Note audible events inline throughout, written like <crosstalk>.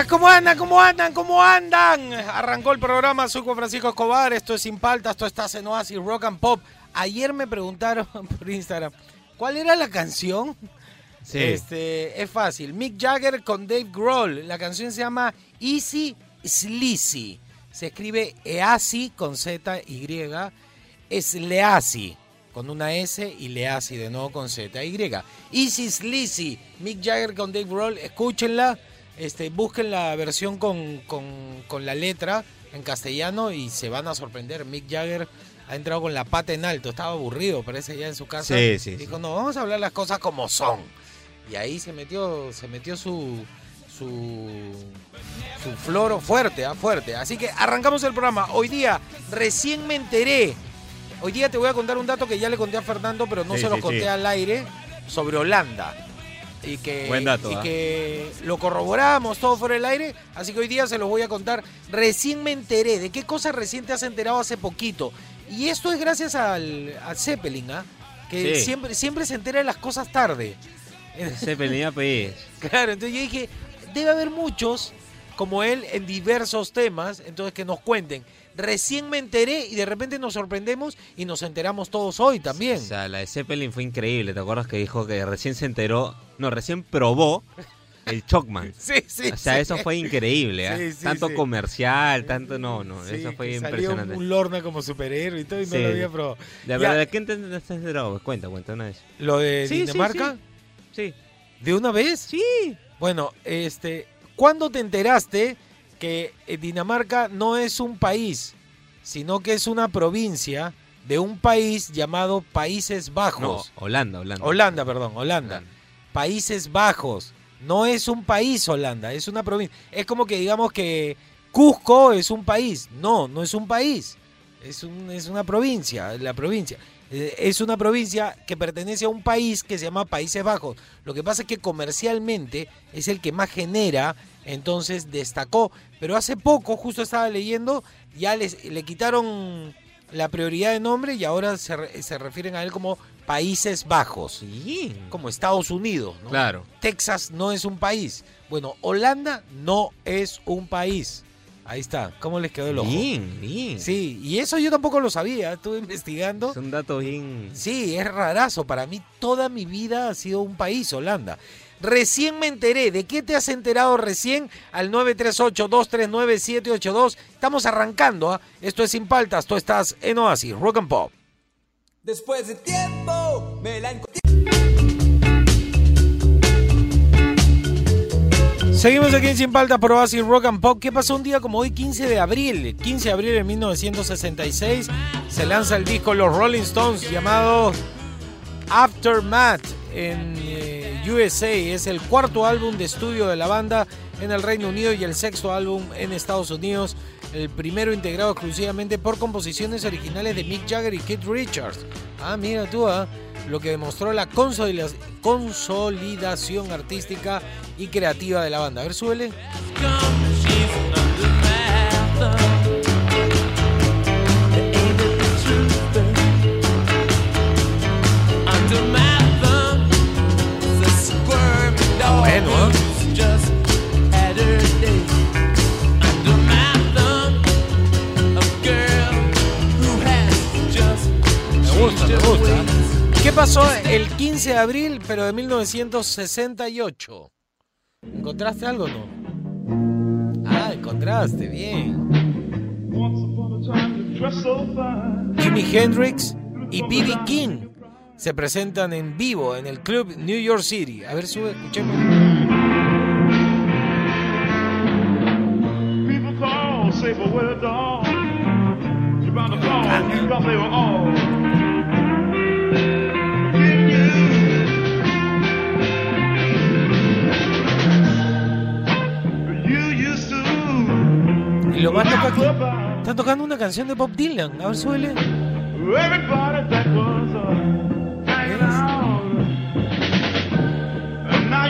Días, ¿cómo andan? ¿Cómo andan? ¿Cómo andan? Arrancó el programa, soy Juan Francisco Escobar, esto es Sin Paltas, esto está en Oasis Rock and Pop. Ayer me preguntaron <laughs> por Instagram, ¿cuál era la canción? Sí. Este, es fácil, Mick Jagger con Dave Grohl, la canción se llama Easy Sleazy, se escribe Easy con Z Y, es Leasi con una S y Leasi de nuevo con Z Y. Easy Sleazy, Mick Jagger con Dave Grohl, escúchenla. Este, busquen la versión con, con- con la letra en castellano y se van a sorprender. Mick Jagger ha entrado con la pata en alto, estaba aburrido, parece ya en su casa. Sí, sí, Dijo, sí. no, vamos a hablar las cosas como son. Y ahí se metió, se metió su, su, su floro fuerte, ah, fuerte. Así que arrancamos el programa. Hoy día recién me enteré. Hoy día te voy a contar un dato que ya le conté a Fernando, pero no Sí, se lo sí, conté al aire sobre Holanda. Y que, Buen dato, y ¿ah? que lo corroboramos todo fuera del aire, así que hoy día se los voy a contar. Recién me enteré, ¿de qué cosa recién te has enterado hace poquito? Y esto es gracias al, a Zeppelin, ¿ah? que Sí. siempre, siempre se entera de las cosas tarde. Zeppelin pues. <laughs> Claro, entonces yo dije, debe haber muchos como él en diversos temas, entonces que nos cuenten. Recién me enteré y de repente nos sorprendemos y nos enteramos todos hoy también. O sea, la de Zeppelin fue increíble. ¿Te acuerdas que dijo que recién se enteró? No, recién probó el Chocman. <laughs> Sí, sí. O sea, sí. eso fue increíble, ¿ah? Sí, sí, Tanto comercial, tanto no, no. Eso fue que impresionante. Salió un Lorna como superhéroe y todo y no lo había probado. De Ya, verdad, ¿de qué te has enterado? Cuenta, cuenta una vez. Lo de Dinamarca, Sí. ¿de una vez? Sí. Bueno, este, ¿cuándo te enteraste que eh, Dinamarca no es un país, sino que es una provincia de un país llamado Países No, Bajos? Holanda, Holanda. Holanda, perdón, Holanda. Países Bajos. No es un país Holanda, es una provincia. Es como que digamos que Cusco es un país. No, no es un país. Es, un- es una provincia, la provincia. Eh, Es una provincia que pertenece a un país que se llama Países Bajos. Lo que pasa es que comercialmente es el que más genera, entonces destacó. Pero hace poco, justo estaba leyendo, ya les, le quitaron la prioridad de nombre y ahora se, se refieren a él como Países Bajos Sí. como Estados Unidos, ¿no? Claro. Texas no es un país. Bueno, Holanda no es un país. Ahí está. ¿Cómo les quedó el ojo? Bien, bien. Sí, y eso yo tampoco lo sabía. Estuve investigando. Es un dato bien. Sí, es rarazo. Para mí toda mi vida ha sido un país, Holanda. Recién me enteré. ¿De qué te has enterado recién? Al 938-239-782. Estamos arrancando. ¿ah? Esto es Sin Paltas. Tú estás en Oasis, Rock and Pop. Después de tiempo me la encontré. Seguimos aquí en Sin Paltas por Oasis Rock and Pop. ¿Qué pasó un día como hoy, 15 de abril? 15 de abril de 1966 se lanza el disco Los Rolling Stones llamado Aftermath en USA. Es el cuarto álbum de estudio de la banda en el Reino Unido y el sexto álbum en Estados Unidos. El primero integrado exclusivamente por composiciones originales de Mick Jagger y Keith Richards. Ah, mira tú, ah, lo que demostró la consolida- consolidación artística y creativa de la banda. A ver, súbele. Pasó el 15 de abril, pero de 1968? ¿Encontraste algo o no? Ah, encontraste, bien. Jimi Hendrix y B.B. King se presentan en vivo en el club New York City. A ver, sube, escuchemos. Lo más loco es que están tocando una canción de Bob Dylan. A ver, suele. Uh,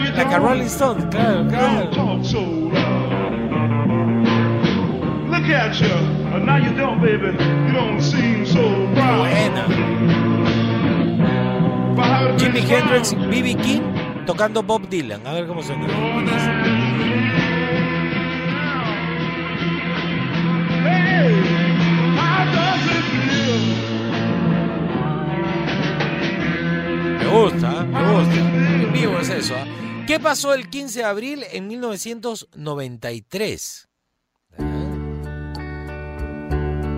you Like a Rolling Stone, claro, claro. loud. Look at you. And now you don't, baby. You don't seem so proud. Buena. Jimi Hendrix, strong, B.B. King tocando Bob Dylan. A ver cómo suena. Me gusta, me gusta. Vivo es eso. ¿ah? ¿Qué pasó el 15 de abril en 1993? Ah.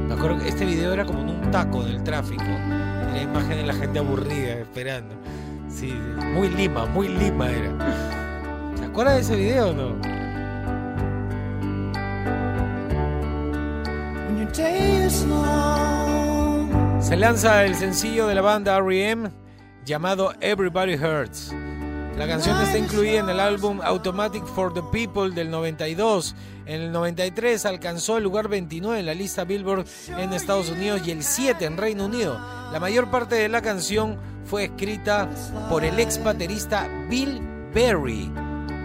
Me acuerdo que este video era como en un taco del tráfico. La imagen de la gente aburrida esperando. Sí, muy Lima, muy Lima era. ¿Se acuerdan de ese video o no? Se lanza el sencillo de la banda R.E.M. llamado Everybody Hurts. La canción está incluida en el álbum Automatic for the People del 92. En el 93 alcanzó el lugar 29 en la lista Billboard en Estados Unidos y el 7 en Reino Unido. La mayor parte de la canción fue escrita por el ex baterista Bill Berry.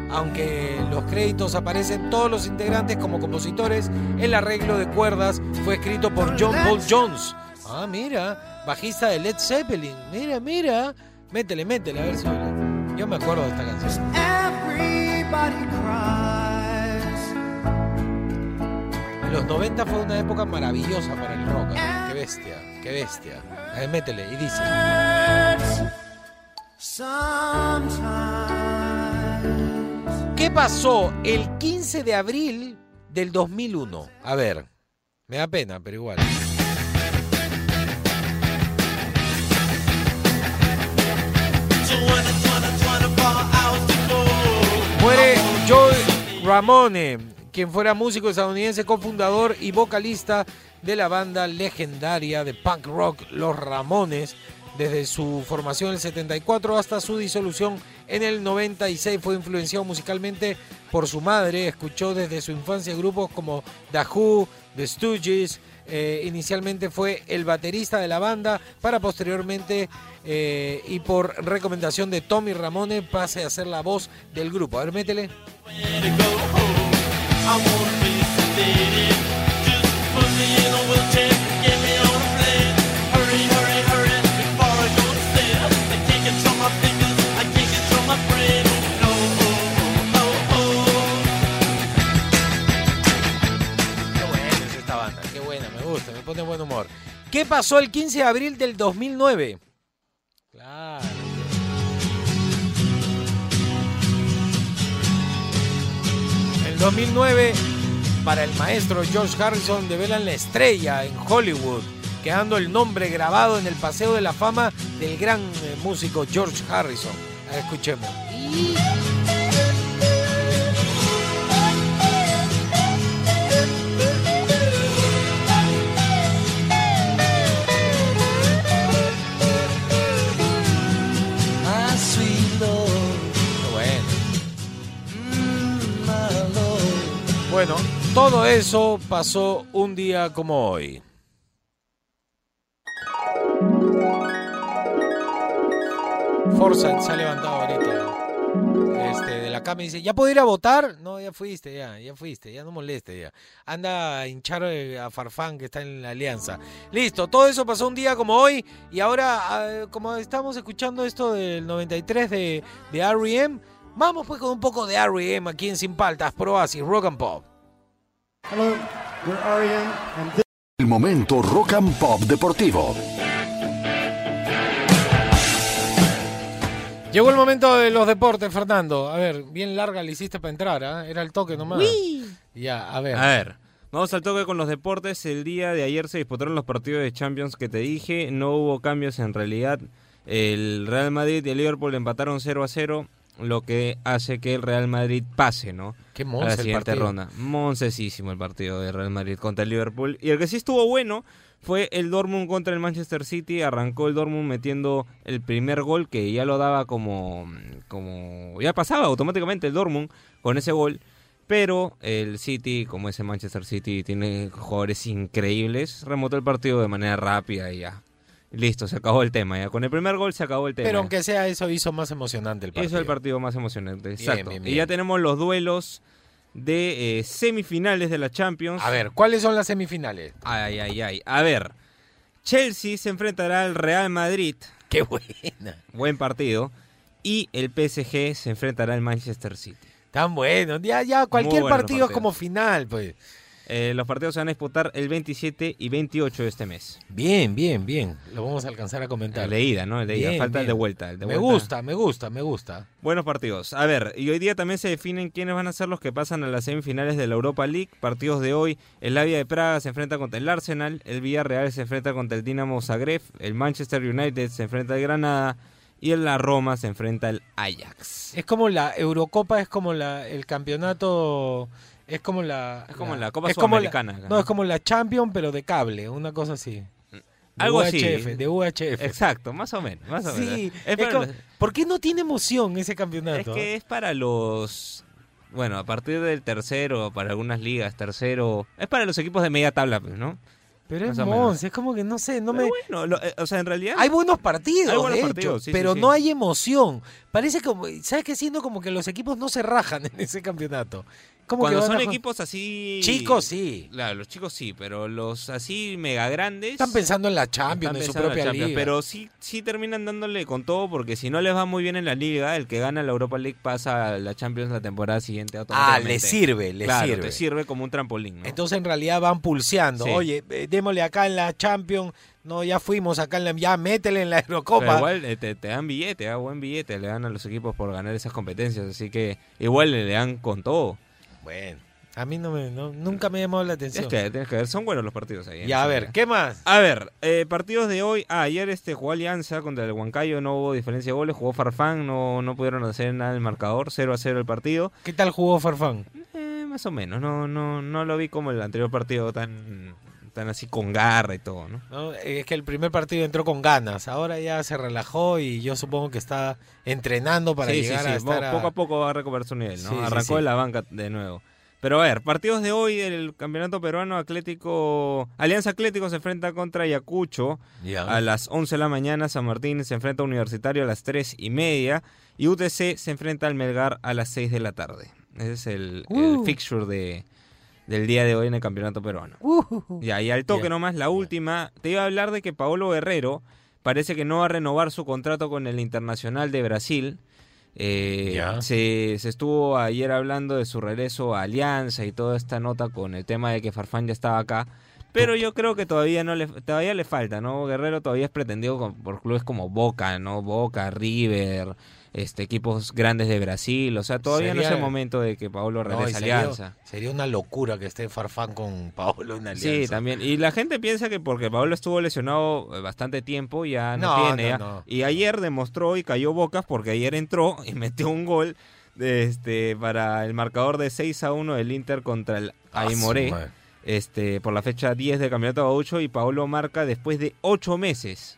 Aunque los créditos aparecen todos los integrantes como compositores, el arreglo de cuerdas fue escrito por John Paul Jones. Ah, mira, bajista de Led Zeppelin. Mira, mira. Métele, métele, a ver si. Yo me acuerdo de esta canción. En los 90 fue una época maravillosa para el rock. ¿eh? Qué bestia, qué bestia. A ver, métele, y dice. ¿Qué pasó el 15 de abril del 2001? A ver, me da pena, pero igual. Muere Joe Ramone, quien fuera músico estadounidense, cofundador y vocalista de la banda legendaria de punk rock Los Ramones. Desde su formación en el 74 hasta su disolución en el 96 fue influenciado musicalmente por su madre. Escuchó desde su infancia grupos como The Who, The Stooges. Eh, inicialmente fue el baterista de la banda para posteriormente eh, y por recomendación de Tommy Ramone pase a ser la voz del grupo. A ver, métele. Humor. ¿Qué pasó el 15 de abril del 2009? Claro. El 2009, para el maestro George Harrison, develan la estrella en Hollywood, quedando el nombre grabado en el Paseo de la Fama del gran eh, músico George Harrison. Escuchemos. Qué bueno. Todo eso pasó un día como hoy. Forsyth se ha levantado ahorita este, de la cama y dice, ¿ya puedo ir a votar? No, ya fuiste, ya, ya fuiste, ya no moleste, ya. Anda a hinchar eh, a Farfán que está en la alianza. Listo, todo eso pasó un día como hoy y ahora, ah, como estamos escuchando esto del 93 de, de R.E.M., vamos pues con un poco de R.E.M. aquí en Sin Paltas, Pro Oasis, Rock and Pop. Hello, we're Ariane, and this El momento rock and pop deportivo. Llegó el momento de los deportes, Fernando. A ver, bien larga le hiciste para entrar, ¿ah? Era el toque nomás. Ya, a ver. A ver, vamos al toque con los deportes. El día de ayer se disputaron los partidos de Champions que te dije. No hubo cambios en realidad. El Real Madrid y el Liverpool empataron 0 a 0, lo que hace que el Real Madrid pase, ¿no? Qué a la el ronda. Moncesísimo el partido de Real Madrid contra el Liverpool. Y el que sí estuvo bueno fue el Dortmund contra el Manchester City. Arrancó el Dortmund metiendo el primer gol que ya lo daba como, como ya pasaba automáticamente el Dortmund con ese gol. Pero el City, como ese Manchester City, tiene jugadores increíbles, remontó el partido de manera rápida y ya. Listo, se acabó el tema. Ya. Con el primer gol se acabó el tema. Pero aunque sea eso, hizo más emocionante el partido. Eso es el partido más emocionante, Bien, exacto. bien, Y ya tenemos los duelos de eh, semifinales de la Champions. A ver, ¿cuáles son las semifinales? Ay, ay, ay. A ver, Chelsea se enfrentará al Real Madrid. Qué buena. Buen partido. Y el PSG se enfrentará al Manchester City. Tan bueno. Ya, ya, cualquier partido es como final, pues. Eh, los partidos se van a disputar el 27 y 28 de este mes. Bien, bien, bien. Lo vamos a alcanzar a comentar. El de ida, ¿no? El de ida. Bien, Falta el de vuelta. el de me vuelta. gusta, me gusta, me gusta. Buenos partidos. A ver, y hoy día también se definen quiénes van a ser los que pasan a las semifinales de la Europa League. Partidos de hoy, el Lavia de Praga se enfrenta contra el Arsenal, el Villarreal se enfrenta contra el Dinamo Zagreb, el Manchester United se enfrenta al Granada y el la Roma se enfrenta al Ajax. Es como la Eurocopa, es como la el campeonato, es como la Es como la Copa es como la- Sudamericana no, es como la Champion pero de cable, una cosa así. De Algo así. De UHF. Exacto, más o menos. Más o menos. Sí, Es es para como- los- ¿por qué no tiene emoción ese Es campeonato? que es para los. Bueno, a partir del tercero, para algunas ligas, tercero. Es para los equipos de media tabla, pues, ¿no? pero es más. Mons, es como que no sé, no Pero me bueno, lo- eh, o sea, en realidad. Hay buenos partidos, Hay buenos de partidos, sí, pero sí. no hay emoción. Parece como, ¿sabes qué? Siento como que los equipos no se rajan en ese campeonato. Como Cuando que son equipos así. Chicos, sí. Claro, los chicos sí, pero los así mega grandes. Están pensando en la Champions, en su en propia liga. Pero sí, sí terminan dándole con todo, porque si no les va muy bien en la liga, el que gana la Europa League pasa a la Champions la temporada siguiente ah, le sirve, le claro, sirve. te sirve como un trampolín, ¿no? Entonces en realidad van pulseando. Sí. Oye, eh, démosle acá en la Champions. No, ya fuimos acá en la... Ya métele en la Pero Eurocopa. igual eh, te, te dan billete, da buen billete, le dan a los equipos por ganar esas competencias, así que igual le dan con todo. Bueno, a mí no me, no- nunca me llamó la atención. Tienes que, tienes que ver, son buenos los partidos ahí. ya, a ver, liga. ¿qué más? A ver, eh, partidos de hoy. Ah, ayer este jugó Alianza contra el Huancayo, no hubo diferencia de goles. Jugó Farfán, no, no pudieron hacer nada en el marcador. 0 a 0 el partido. ¿Qué tal jugó Farfán? Eh, más o menos, no, no, no lo vi como el anterior partido tan, tan así con garra y todo, ¿no? ¿no? Es que el primer partido entró con ganas, ahora ya se relajó y yo supongo que está entrenando para sí, sí, llegar sí, a estar a- poco a poco va a recuperar su nivel, ¿no? Sí, sí, Arrancó sí. de la banca de nuevo. Pero a ver, partidos de hoy del campeonato peruano Atlético, Alianza Atlético se enfrenta contra Ayacucho Ya. a las 11 de la mañana, San Martín se enfrenta a Universitario a las 3 y media y UTC se enfrenta al Melgar a las 6 de la tarde. Ese es el, el Uh. fixture de, del día de hoy en el campeonato peruano. Uh, Ya, y al toque Ya. nomás, la última, te iba a hablar de que Paolo Guerrero parece que no va a renovar su contrato con el Internacional de Brasil. Eh, Ya. se, se estuvo ayer hablando de su regreso a Alianza y toda esta nota con el tema de que Farfán ya estaba acá. Pero yo creo que todavía no le todavía le falta, ¿no? Guerrero todavía es pretendido por clubes como Boca, ¿no? Boca, River, este equipos grandes de Brasil, o sea, todavía no es el momento de que Paolo no, regrese a Alianza. sería una locura que esté Farfán con Paolo en alianza. Sí, también. Y la gente piensa que porque Pablo estuvo lesionado eh, bastante tiempo, ya no, No, tiene. no, ya. Y ayer demostró y cayó bocas porque ayer entró y <laughs> metió un gol este, para el marcador de 6 a 1 del Inter contra el Ah, madre. este, por la fecha 10 del Campeonato Gaucho y Paolo marca después de 8 meses.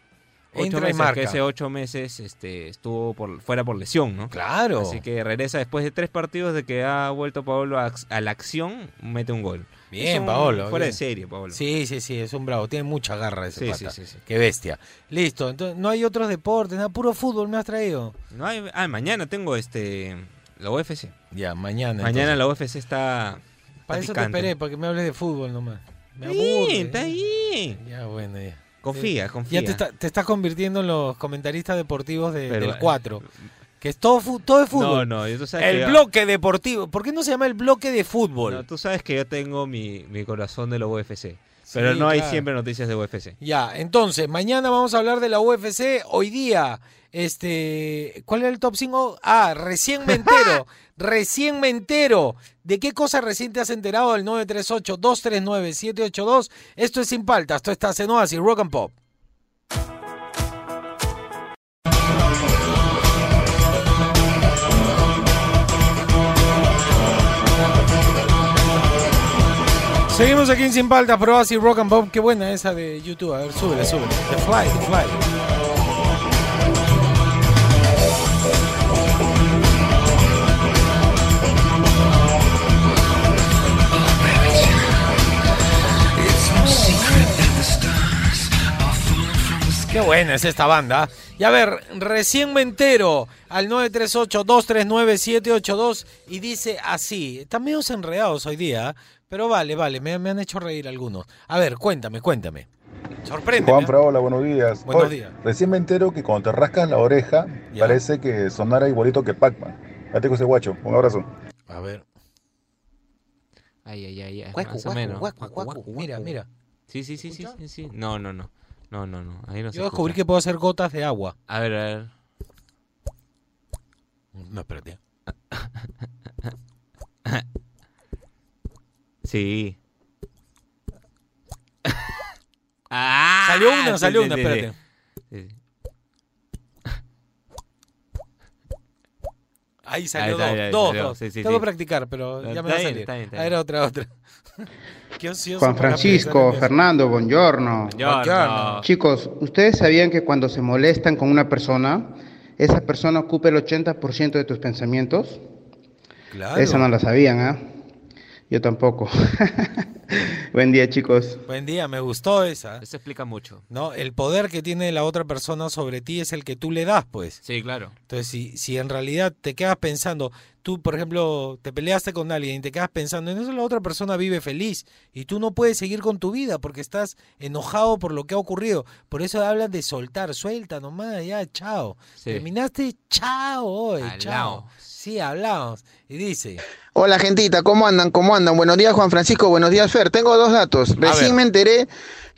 Ocho Entra y meses, marca. que ese 8 meses este, estuvo por, fuera por lesión, ¿no? Claro. Así que regresa después de tres partidos de que ha vuelto Paolo a, a la acción, mete un gol. Bien, un- Paolo, Fuera bien. de serie, Paolo. Sí, sí, sí, es un bravo. Tiene mucha garra ese Sí, pata. sí, sí, sí. Qué bestia. Listo, entonces no hay otros deportes, nada, puro fútbol me has traído. No hay- ah, mañana tengo este la UFC. Ya, mañana. Mañana entonces. la UFC está. Para está eso te picante. esperé, para que me hables de fútbol nomás. Me aburre. está bien. Ya, bueno, ya. Confía, confía. Ya te, está- te estás convirtiendo en los comentaristas deportivos de- Pero, del eh, 4. Que es todo, todo es No, fútbol. no, y tú sabes que el yo- bloque deportivo. ¿Por qué no se llama el bloque de fútbol? no, tú sabes que yo tengo mi, mi corazón de la UFC. Pero no hay claro. siempre noticias de UFC. Ya, entonces, mañana vamos a hablar de la UFC. Hoy día, este, ¿cuál era el top 5? Ah, recién me entero, <laughs> recién me entero. ¿De qué cosa recién te has enterado del 938-239-782? Esto es Sin Paltas, esto está en Oasis, Rock and Pop. Seguimos aquí en Sin Palta, pruebas y rock and pop. Qué buena esa de YouTube. A ver, súbele, súbele. The Fly, The Fly. Qué buena es esta banda. Y a ver, recién me entero al 938-239-782 y dice así. Están medio enredados hoy día, pero vale, vale, me, me han hecho reír algunos. A ver, cuéntame, cuéntame. Sorprende. Juan Hola, buenos días. Buenos días. Recién me entero que cuando te rascas la oreja, Ya. parece que sonara igualito que Pac-Man. Ya ese guacho. Un abrazo. A ver. Ay, ay, ay, ay, Guacu, más o guacu, menos. Mira, mira. Sí, sí, sí, sí, sí, sí. No, no, no. No, no, no. Ahí no se Yo descubrí escucha. que puedo hacer gotas de agua. A ver, a ver. No, espérate. <laughs> Sí. <laughs> ah, Salió una, sí, salió sí, una, sí, espérate. sí. Ahí salió está, dos, dos, salió. dos. Sí, sí, Tengo sí. que practicar, pero ya me va a bien, salir. está bien, está A ver, otra, otra. <laughs> Qué ocioso Juan Francisco, Fernando, buongiorno. Buongiorno. Chicos, ¿ustedes sabían que cuando se molestan con una persona, esa persona ocupa el 80% de tus pensamientos? eso. Claro. Esa no la sabían, ¿ah? Yo tampoco. <laughs> Buen día, chicos. Buen día, me gustó esa. Eso explica mucho. ¿No? El poder que tiene la otra persona sobre ti es el que tú le das, pues. Sí, claro. Entonces, si, si en realidad te quedas pensando, tú, por ejemplo, te peleaste con alguien y te quedas pensando en eso, la otra persona vive feliz y tú no puedes seguir con tu vida porque estás enojado por lo que ha ocurrido. Por eso hablan de soltar, suelta nomás, ya, chao. Sí. Terminaste, chao, hoy, chao. Sí, hablamos. Y dice, Hola gentita, ¿cómo andan? ¿Cómo andan? Buenos días Juan Francisco, buenos días Fer. Tengo dos datos. Recién me enteré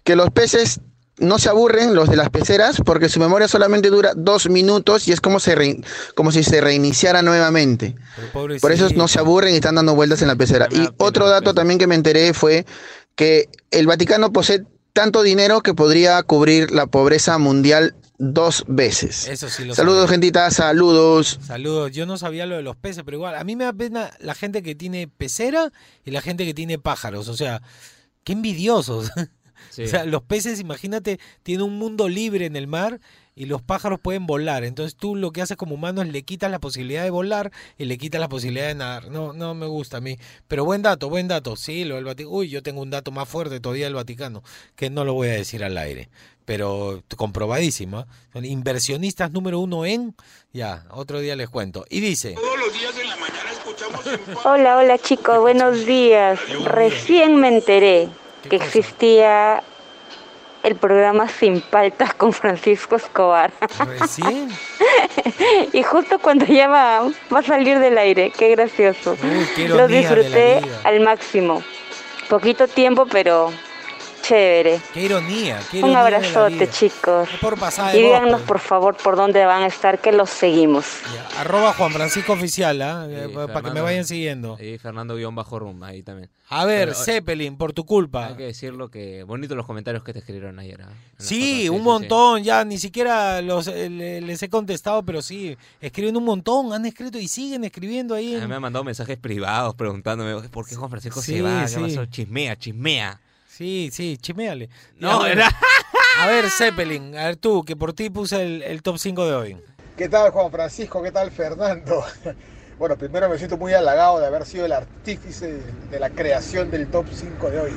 que los peces no se aburren, los de las peceras, porque su memoria solamente dura dos minutos y es como, se como si se reiniciara nuevamente. Por eso no se aburren y están dando vueltas en la pecera. Y otro dato también que me enteré fue que el Vaticano posee tanto dinero que podría cubrir la pobreza mundial dos veces. Eso sí lo Saludos sabía. gentita, saludos. Saludos. Yo no sabía lo de los peces, pero igual, a mí me da pena la gente que tiene pecera y la gente que tiene pájaros. O sea, qué envidiosos. <laughs> Sí. O sea, los peces, imagínate, tienen un mundo libre en el mar y los pájaros pueden volar. Entonces tú lo que haces como humano es le quitas la posibilidad de volar y le quitas la posibilidad de nadar. No, no me gusta a mí. Pero buen dato, buen dato. Sí, lo del Vaticano. Uy, yo tengo un dato más fuerte todavía del Vaticano, que no lo voy a decir al aire. Pero comprobadísimo. ¿eh? Son inversionistas número uno en... Ya, otro día les cuento. Y dice... Hola, hola chicos, buenos días. Recién me enteré ¿Qué que cosa? existía el programa Sin Paltas con Francisco Escobar. Recién. <laughs> y justo cuando ya va, va a salir del aire, qué gracioso. Uy, qué Lo disfruté al máximo. Poquito tiempo, pero chévere. Qué ironía. Qué Un ironía la abrazote chicos. Por pasada Y díganos por favor por dónde van a estar, que los seguimos. Ya, Arroba Juan Francisco Oficial, ¿ah? Sí, Eh, para que me vayan siguiendo. Y Fernando guion bajo rum, ahí también. A ver, Pero, Zeppelin, por tu culpa. Hay que decirlo que bonito los comentarios que te escribieron ayer. ¿ah? Sí, fotos, un montón, ya ni siquiera los, eh, le- les he contestado, pero sí, escriben un montón, han escrito y siguen escribiendo ahí. En- me han mandado mensajes privados preguntándome por qué Juan Francisco Sí, se va, qué sí. pasó, chismea, chismea. Sí, sí, chiméale. No, era... A ver, Zeppelin, a ver tú, que por ti puse el, el top 5 de hoy. ¿Qué tal Juan Francisco? ¿Qué tal Fernando? <laughs> Bueno, primero me siento muy halagado de haber sido el artífice de la creación del top 5 de hoy.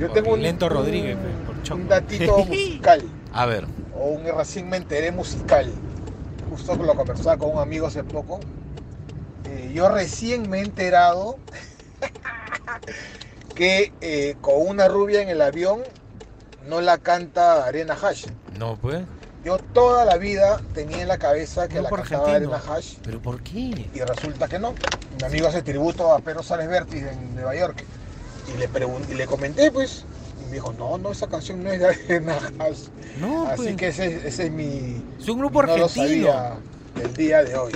Yo Por tengo un, Lento un- Rodríguez, pe, por Choco. un datito musical, <laughs> A ver, o un recién me enteré musical. Justo lo conversaba con un amigo hace poco. Eh, yo recién me he enterado <laughs> que eh, con una rubia en el avión no la canta Arena Hash. no, pues. Yo toda la vida tenía en la cabeza que No la cantaba argentino. Arena Hash ¿Pero por qué? y resulta que no. Mi amigo hace tributo a Pedro Sales Vértiz en Nueva York y le pregunté, y le comenté pues y me dijo, no, no, esa canción no es de Arena Hash. No, Así pues. que ese, ese es mi... Es un grupo no lo argentino. sabía del día de hoy.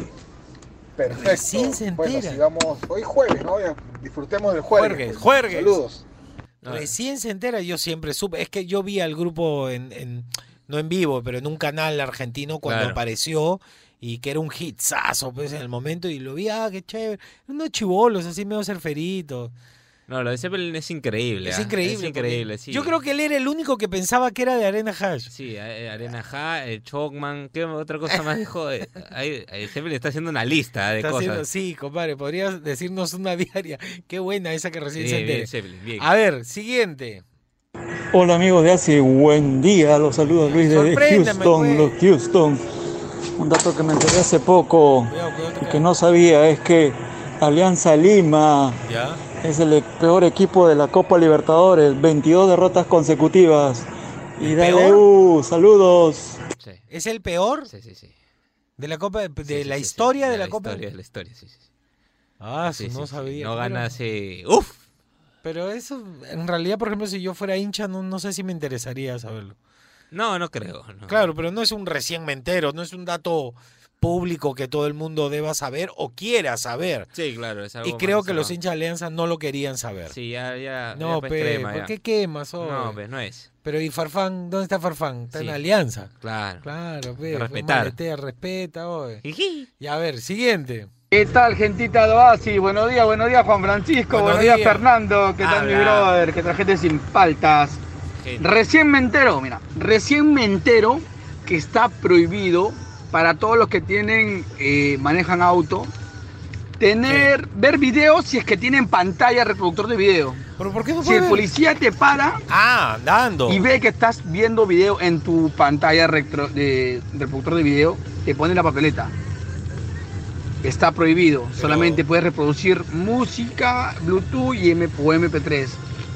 Perfecto. Recién se Bueno, sigamos. Hoy jueves, ¿no? Disfrutemos del jueves. Juergues, pues. juergues. Saludos. Recién se entera, yo siempre supe. Es que yo vi al grupo en, en- no en vivo, pero en un canal argentino cuando Claro. apareció y que era un hitsazo pues, en el momento y lo vi, ah, qué chévere. Unos chivolos así medio surferitos. No, lo de Zeppelin es increíble. Es ¿ah? increíble. Es increíble, sí. Yo creo que él era el único que pensaba que era de Arena Hash. Sí, eh, Arena Ja, el Chocman, ¿qué otra cosa más dijo? <laughs> Eh, Zeppelin está haciendo una lista de Está cosas. haciendo- sí, compadre, podrías decirnos una <laughs> diaria. Qué buena esa que recién se Bien. Zeppelin, bien. A ver, siguiente. Hola amigos de hace buen día, los saludos Luis Sorpréndeme, Houston, pues. los Houston. Un dato que me enteré hace poco y que no sabía es que Alianza Lima Ya. Es el peor equipo de la Copa Libertadores, 22 derrotas consecutivas. Y dale uh, saludos. ¿Es el peor? Sí, sí, sí. De la Copa, de Sí, la sí, sí, historia de la, Copa. historia, de la historia, sí, sí. Ah, Sí, sí, no sí, sí. sabía. No gana hace... ¡Uf! Pero eso, en realidad, por ejemplo, si yo fuera hincha, no, no sé si me interesaría saberlo. No, no creo. no. Claro, pero no es un recién me entero, no es un dato público que todo el mundo deba saber o quiera saber. Sí, claro, es algo Y creo que los hinchas de Alianza no lo querían saber. Sí, ya, ya. No, ya, pues, pe, crema, ¿por ya. qué quemas? oye? No, pues no es. Pero ¿y Farfán? ¿Dónde está Farfán? Está en. Alianza. Claro. Claro, pe, Respetar. maletea, respeta, oye. Y a ver, siguiente. ¿Qué tal, gentita de Oasis? Buenos días, buenos días, Juan Francisco. Buenos Buenos, días, días. Fernando. ¿Qué tal, mi Habla. brother? ¿Qué tal, gente sin paltas? Gente. Recién me entero, mira, recién me entero que está prohibido para todos los que tienen, eh, manejan auto, tener, ver videos si es que tienen pantalla reproductor de video. ¿Pero por qué no Si el policía te para Ah, andando. y ve que estás viendo video en tu pantalla retro- de, reproductor de video, te pone la papeleta. Está prohibido. Solamente puedes reproducir música, Bluetooth y M o MP3.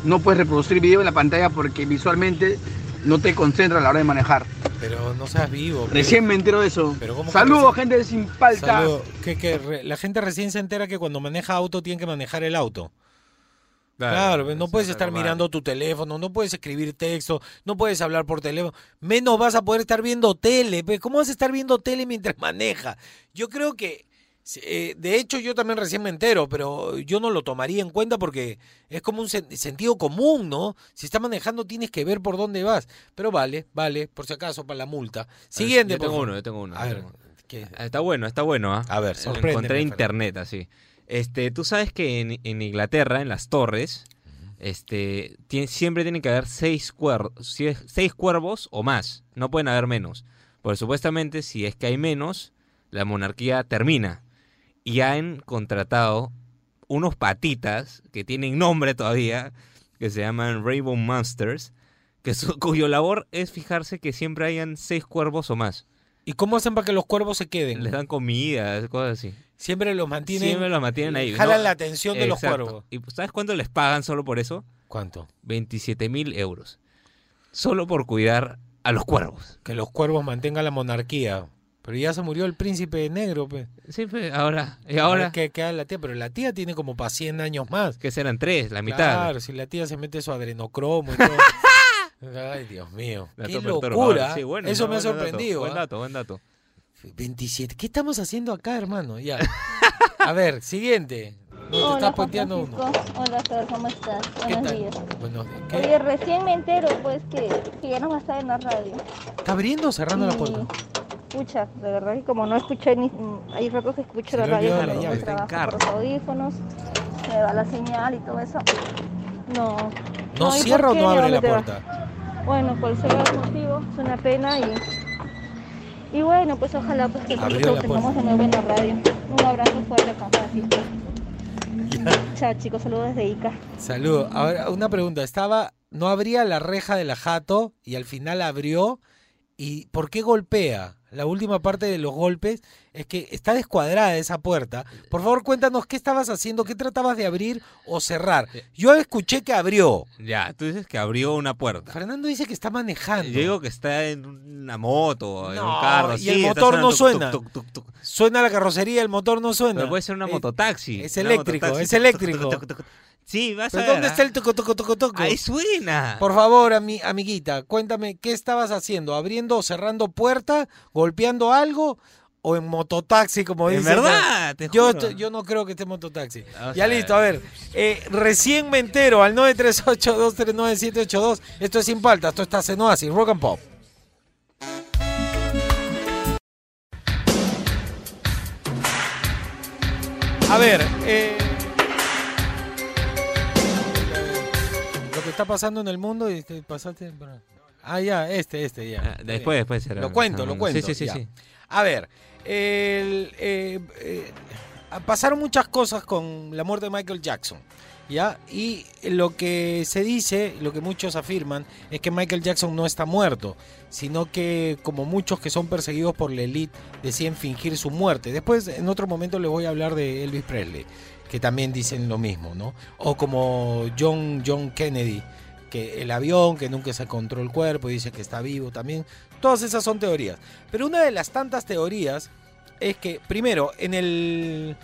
No puedes reproducir video en la pantalla porque visualmente no te concentra a la hora de manejar. Pero no seas vivo. Recién me entero de eso. Pero ¿cómo que Saludos, recién? gente de sin. Saludo. Que, que re- la gente recién se entera que cuando maneja auto tiene que manejar el auto. Claro, no puedes estar mirando tu teléfono, no puedes escribir texto, no puedes hablar por teléfono, menos vas a poder estar viendo tele. ¿Cómo vas a estar viendo tele mientras <laughs> maneja? Yo creo que, eh, de hecho yo también recién me entero, pero yo no lo tomaría en cuenta porque es como un sen- sentido común, ¿no? Si estás manejando tienes que ver por dónde vas. Pero vale, vale, por si acaso, para la multa. Siguiente, Yo tengo uno, yo tengo uno. A yo ver, tengo uno. ¿qué? Está bueno, está bueno, ¿ah? A ver, Lo sorpréndeme, Encontré internet, así. Este, tú sabes que en, en Inglaterra, en las torres, este, siempre tienen que haber seis, cuer- sie- seis cuervos o más. No pueden haber menos. Porque supuestamente, si es que hay menos, la monarquía termina. Y han contratado unos patitas que tienen nombre todavía, que se llaman Rainbow Monsters, que su- <laughs> cuyo labor es fijarse que siempre hayan seis cuervos o más. ¿Y cómo hacen para que los cuervos se queden? Les dan comida, cosas así. Siempre los mantienen. Siempre los mantienen ahí. Jalan ¿no? la atención de los cuervos. ¿Y sabes cuánto les pagan solo por eso? ¿Cuánto? 27 mil euros. Solo por cuidar a los cuervos. Que los cuervos mantengan la monarquía. Pero ya se murió el príncipe negro, pe. Sí, pe, ahora. ¿Y ahora? que queda la tía, pero la tía tiene como para 100 años más. Que serán tres, la mitad. Claro, si la tía se mete su adrenocromo y todo. <laughs> Ay, Dios mío. Dato Qué locura. Sí, bueno, Eso no, me ha buen dato, sorprendido. Buen dato, buen dato. 27. ¿Qué estamos haciendo acá, hermano? Ya. <laughs> A ver, siguiente. No, te Hola, estás uno. Hola, ¿cómo estás? ¿Qué Buenos tal? días. Buenos días. ¿Qué? Oye, recién me entero, pues, que, que ya no va a estar en la radio. ¿Está abriendo o cerrando la Y, puerta? Pucha, de verdad que como no escuché ni... Hay ratos que escucho Se la radio la llave, en trabajo por los audífonos, me va la señal y todo eso. No. ¿No ¿y cierra o no ¿De abre la va? puerta? Bueno, por ser el motivo, es una pena y... Y bueno, pues ojalá pues que tengamos de nuevo en la radio. Un abrazo fuerte, Juan Francisco. Chao chicos, saludos desde Ica. Saludos. Ahora, una pregunta. Estaba, no abría la reja de la jato y al final abrió. ¿Y por qué golpea? La última parte de los golpes es que está descuadrada esa puerta. Por favor, cuéntanos qué estabas haciendo, qué tratabas de abrir o cerrar. Yo escuché que abrió. Ya, tú dices que abrió una puerta. Fernando dice que está manejando. Yo digo que está en una moto, en No, un carro. y sí, el motor no suena. tuc, tuc, tuc, tuc. Suena la carrocería, el motor no suena. Pero puede ser una Es- mototaxi. Es eléctrico, mototaxi, es eléctrico. Sí, vas a ¿Pero ver. dónde ¿ah? está el toco, toco, toco, toco? Ahí suena. Por favor, ami- amiguita, cuéntame, ¿qué estabas haciendo? ¿Abriendo o cerrando puerta? ¿Golpeando algo? ¿O en mototaxi, como En dicen? verdad, te yo, juro. yo no creo que esté en mototaxi. O ya sea, listo, a ver. eh, recién me entero al 938-239-782. Esto es Sin Palta, esto está en Oasis, Rock and Pop. A ver, eh, está pasando en el mundo y que pasaste. Ah, ya, este, este, ya. Ah, Después, después será. Lo cuento, lo cuento. Sí, sí, sí. ya. sí. A ver, el, eh, eh, pasaron muchas cosas con la muerte de Michael Jackson. ¿Ya? Y lo que se dice, lo que muchos afirman, es que Michael Jackson no está muerto, sino que como muchos que son perseguidos por la élite deciden fingir su muerte. Después, en otro momento, les voy a hablar de Elvis Presley, que también dicen lo mismo, ¿no? O como John, John Kennedy, que el avión, que nunca se encontró el cuerpo dice que está vivo también. Todas esas son teorías. Pero una de las tantas teorías es que, primero, en el,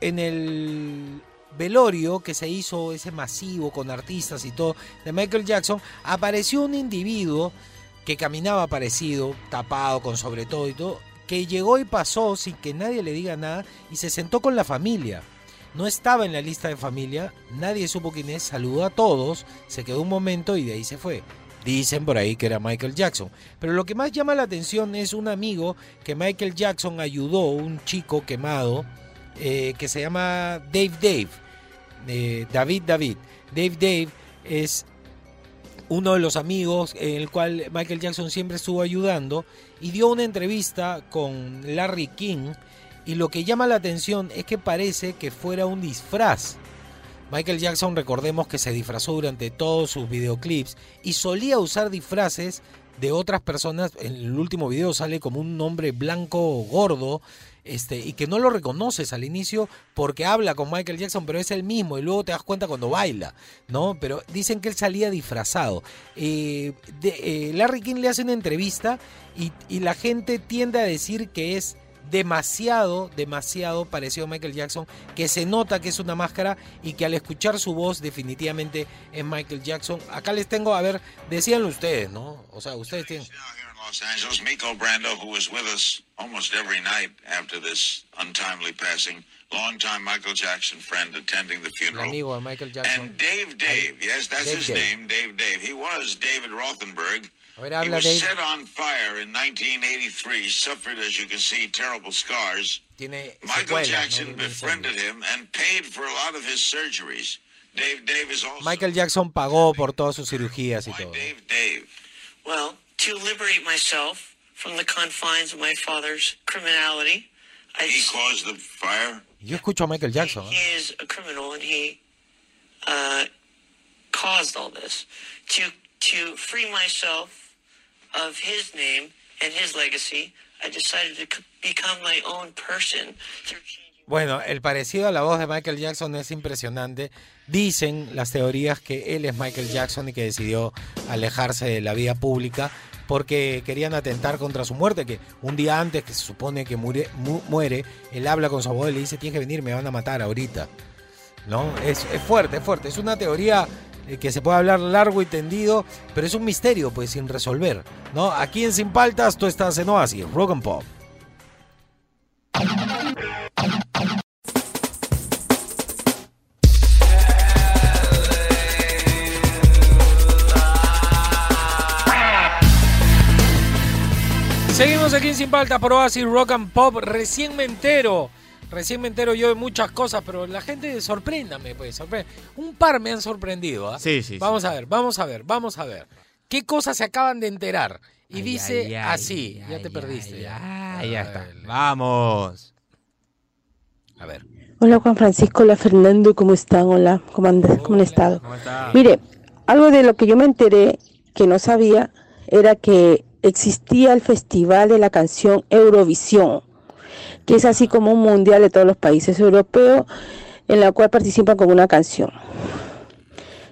en el velorio que se hizo, ese masivo con artistas y todo, de Michael Jackson, apareció un individuo que caminaba parecido, tapado con sobre todo y todo, que llegó y pasó sin que nadie le diga nada y se sentó con la familia. No estaba en la lista de familia, nadie supo quién es, saludó a todos, se quedó un momento y de ahí se fue. Dicen por ahí que era Michael Jackson. Pero lo que más llama la atención es un amigo que Michael Jackson ayudó, un chico quemado, eh, que se llama Dave Dave. eh, David David. Dave Dave es uno de los amigos en el cual Michael Jackson siempre estuvo ayudando y dio una entrevista con Larry King y lo que llama la atención es que parece que fuera un disfraz. Michael Jackson recordemos que se disfrazó durante todos sus videoclips y solía usar disfraces de otras personas. En el último video sale como un hombre blanco gordo este, y que no lo reconoces al inicio porque habla con Michael Jackson, pero es el mismo y luego te das cuenta cuando baila, ¿no? Pero dicen que él salía disfrazado. Eh, de- eh, Larry King le hace una entrevista y la gente tiende a decir que es demasiado, demasiado parecido a Michael Jackson, que se nota que es una máscara y que al escuchar su voz definitivamente es Michael Jackson. Acá les tengo, a ver, decíanlo ustedes, ¿no? O sea, ustedes tienen... Los Angeles, Miko Brando, who was with us almost every night after this untimely passing, longtime Michael Jackson friend attending the El funeral. amigo de Michael Jackson. And Dave Dave, yes, that's Dave his Dave. name, Dave Dave. He was David Rothenberg. A he was Dave. set on fire in 1983, suffered, as you can see, terrible scars. Tiene Michael secuelas, Jackson ¿no? befriended him and paid for a lot of his surgeries. Dave Dave is also Michael Jackson pagó por todas sus cirugías y todo. Dave. Well, to liberate myself from the confines of my father's criminality, I He caused the fire. Yo escucho a Michael Jackson. ¿eh? he is a criminal and he uh, caused all this. To to free myself of his name and his legacy, I decided to become my own person. Bueno, el parecido a la voz de Michael Jackson es impresionante. Dicen las teorías que él es Michael Jackson y que decidió alejarse de la vida pública porque querían atentar contra su muerte, que un día antes que se supone que muere, mu- muere él habla con su abuelo y le dice, tienes que venir, me van a matar ahorita. ¿No? Es, es fuerte, es fuerte. Es una teoría que se puede hablar largo y tendido, pero es un misterio, pues, sin resolver. ¿No? Aquí en Sin Paltas tú estás en Oasis, Rock and Pop. Seguimos aquí en Sin Paltas por Oasis Rock and Pop. Recién me entero. Recién me entero yo de muchas cosas, pero la gente sorpréndame, pues. sorprende. Un par me han sorprendido. ¿ah? Sí, sí, Vamos a ver, vamos a ver, vamos a ver. ¿Qué cosas se acaban de enterar? Y Ay, dice ay, ay, así. ya ay, te perdiste. Ahí ya está. Vamos. A ver. Hola Juan Francisco, hola Fernando, ¿cómo están? Hola, ¿cómo han, cómo han estado? ¿Cómo está? Mire, algo de lo que yo me enteré que no sabía era que existía el Festival de la Canción Eurovisión, que es así como un mundial de todos los países europeos en la cual participan con una canción.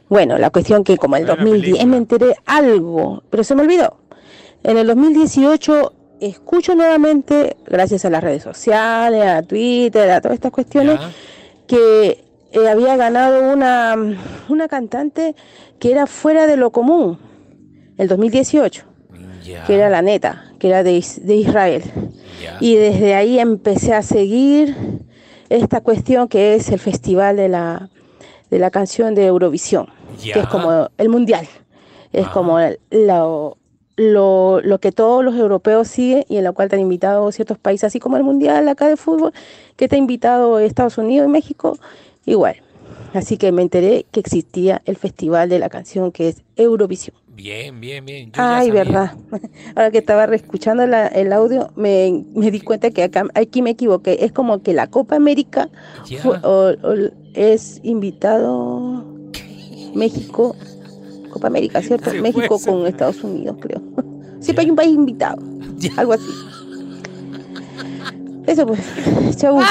Bueno, la cuestión que como el 2010 me enteré algo, pero se me olvidó. En el 2018 escucho nuevamente, gracias a las redes sociales, a Twitter, a todas estas cuestiones, que eh, había ganado una, una cantante que era fuera de lo común, el 2018, que era la neta, que era de, de Israel. Y desde ahí empecé a seguir esta cuestión que es el festival de la, de la canción de Eurovisión, que es como el mundial, es como el- lo, lo, lo que todos los europeos siguen y en la cual te han invitado ciertos países, así como el mundial acá de fútbol, que te ha invitado Estados Unidos y México, igual. Así que me enteré que existía el festival de la canción que es Eurovisión. Bien, bien, bien. Yo Ay, verdad. <laughs> Ahora que estaba escuchando la- el audio, me, me di cuenta que acá, aquí me equivoqué. Es como que la Copa América fue- o- o es invitado México, Copa América, ¿cierto? Se México con Estados Unidos, creo. <laughs> Siempre hay un país invitado, <laughs> algo así. Eso pues, chau. <laughs>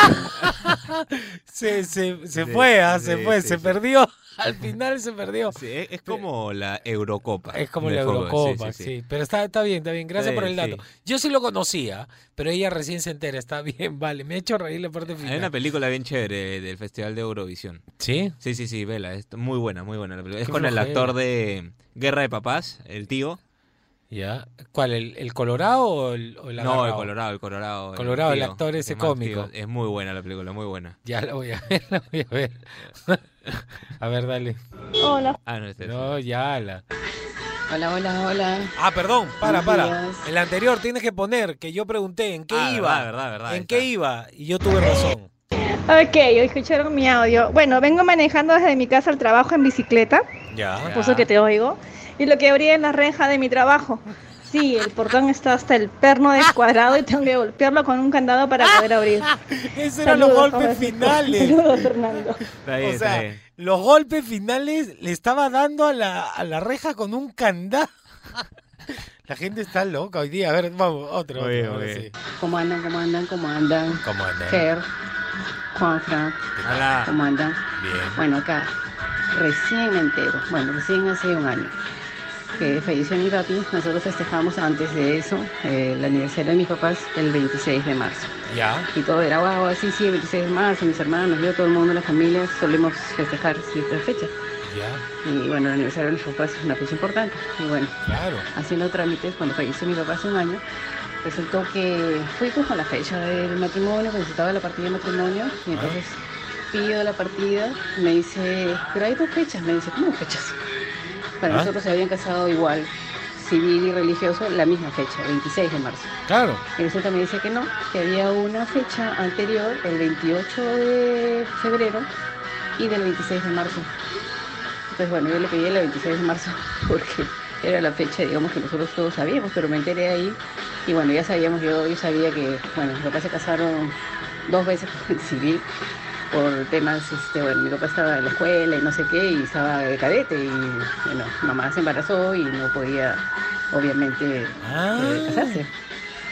Se, se, se Sí, fue, ah, se sí, fue, sí, se sí. perdió. <laughs> Al final se perdió. Sí, es, es como la Eurocopa. Es como la fútbol, Eurocopa, sí, Pero está, está bien, está bien. Gracias por el dato. sí. Yo sí lo conocía, pero ella recién se entera. Está bien, vale. Me ha hecho reír la parte final. Hay una película bien chévere del Festival de Eurovisión. ¿Sí? Sí, sí, sí, vela. Es muy buena, muy buena la película. Es con el actor de Guerra de Papás, el tío. ¿Ya? ¿Cuál? ¿El, el Colorado o el, o el No, el? Colorado, el Colorado. Colorado, el tío, actor ese cómico. tío. Es muy buena la película, muy buena. Ya la voy a <laughs> ver, la voy a ver. a ver, dale. Hola. Ah, no, este, No, ya la. Hola, hola, hola. Ah, perdón, para, para. El anterior tienes que poner que yo pregunté en qué Ah, iba. verdad, verdad, verdad, ¿En qué está. iba? Y yo tuve razón. Ok, escucharon mi audio. Bueno, vengo manejando desde mi casa al trabajo en bicicleta, Ya. por eso que te oigo. Y lo que abrí es la reja de mi trabajo. Sí, el portón está hasta el perno descuadrado y tengo que golpearlo con un candado para poder abrir. <laughs> Esos eran los golpes finales. <laughs> Saludos, Fernando. Está bien, O está sea, bien. los golpes finales le estaba dando a la, a la reja con un candado. <laughs> La gente está loca hoy día. A ver, vamos, otro. Bien, otro, bien. sí. ¿Cómo andan? ¿Cómo andan? ¿Cómo andan? ¿Cómo andan? Fer, Juanfran, Hola. ¿cómo andan? Bien. Bueno, acá recién me entero, bueno, recién hace un año que falleció mi papi. Nosotros festejamos antes de eso eh, el aniversario de mis papás el 26 de marzo. Ya. Y todo era guau, así, sí, el 26 de marzo, mis hermanos, yo, todo el mundo, la familia, solemos festejar ciertas fechas. Ya. Y bueno, el aniversario de mis papás es una fecha importante. Y bueno, Claro. haciendo trámites, cuando falleció mi papá hace un año, resultó que fui pues con la fecha del matrimonio, necesitaba la partida de matrimonio, y entonces pido la partida, me dice, pero hay dos fechas, me dice, ¿cómo fechas? Para Ah. nosotros se habían casado igual, civil y religioso, la misma fecha, 26 de marzo. Claro. Y resulta me dice que no, que había una fecha anterior, el 28 de febrero y del 26 de marzo. Entonces, bueno, yo le pedí el 26 de marzo <laughs> porque era la fecha, digamos, que nosotros todos sabíamos, pero me enteré ahí. Y bueno, ya sabíamos, yo, yo sabía que, bueno, mis papás se casaron dos veces <laughs> civil por temas, este, bueno, mi papá estaba en la escuela y no sé qué, y estaba de cadete, y bueno, mamá se embarazó y no podía, obviamente, eh, casarse.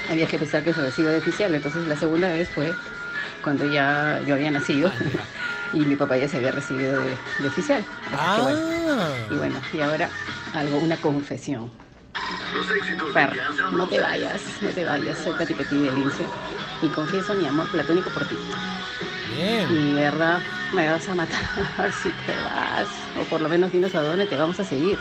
Había que pensar que se recibe de oficial, entonces la segunda vez fue cuando ya yo había nacido <laughs> y mi papá ya se había recibido de, de oficial. Bueno, y bueno, y ahora algo, una confesión. Fer, no te vayas, no te vayas, soy Pati Petit de Lince y confieso mi amor platónico por ti. Bien. Y de verdad me vas a matar <laughs> si te vas, o por lo menos dinos a dónde te vamos a seguir.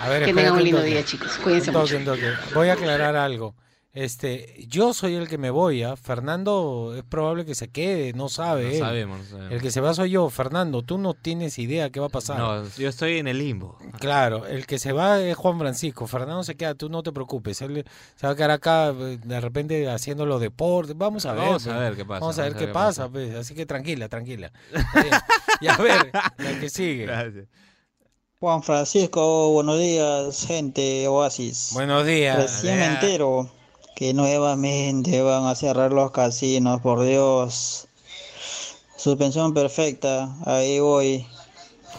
A ver, que tengan un lindo día, chicos. Cuídense Un toque, mucho. un toque. Voy a aclarar algo. Este, yo soy el que me voy, ¿ah? Fernando es probable que se quede, no sabe. No él. sabemos, no sabemos. El que se va soy yo, Fernando. Tú no tienes idea qué va a pasar. No, yo estoy en el limbo. Claro, el que se va es Juan Francisco. Fernando se queda, tú no te preocupes. Él se va a quedar acá de repente haciendo los deportes. Vamos a ver. Vamos a pues. ver qué pasa, Vamos a ver vamos a qué ver qué pasa. pasa. pues. Así que tranquila, tranquila. Y a ver, la que sigue. Juan Francisco, buenos días, gente Oasis. Buenos días. Recién me entero que nuevamente van a cerrar los casinos, por Dios. Suspensión perfecta, ahí voy.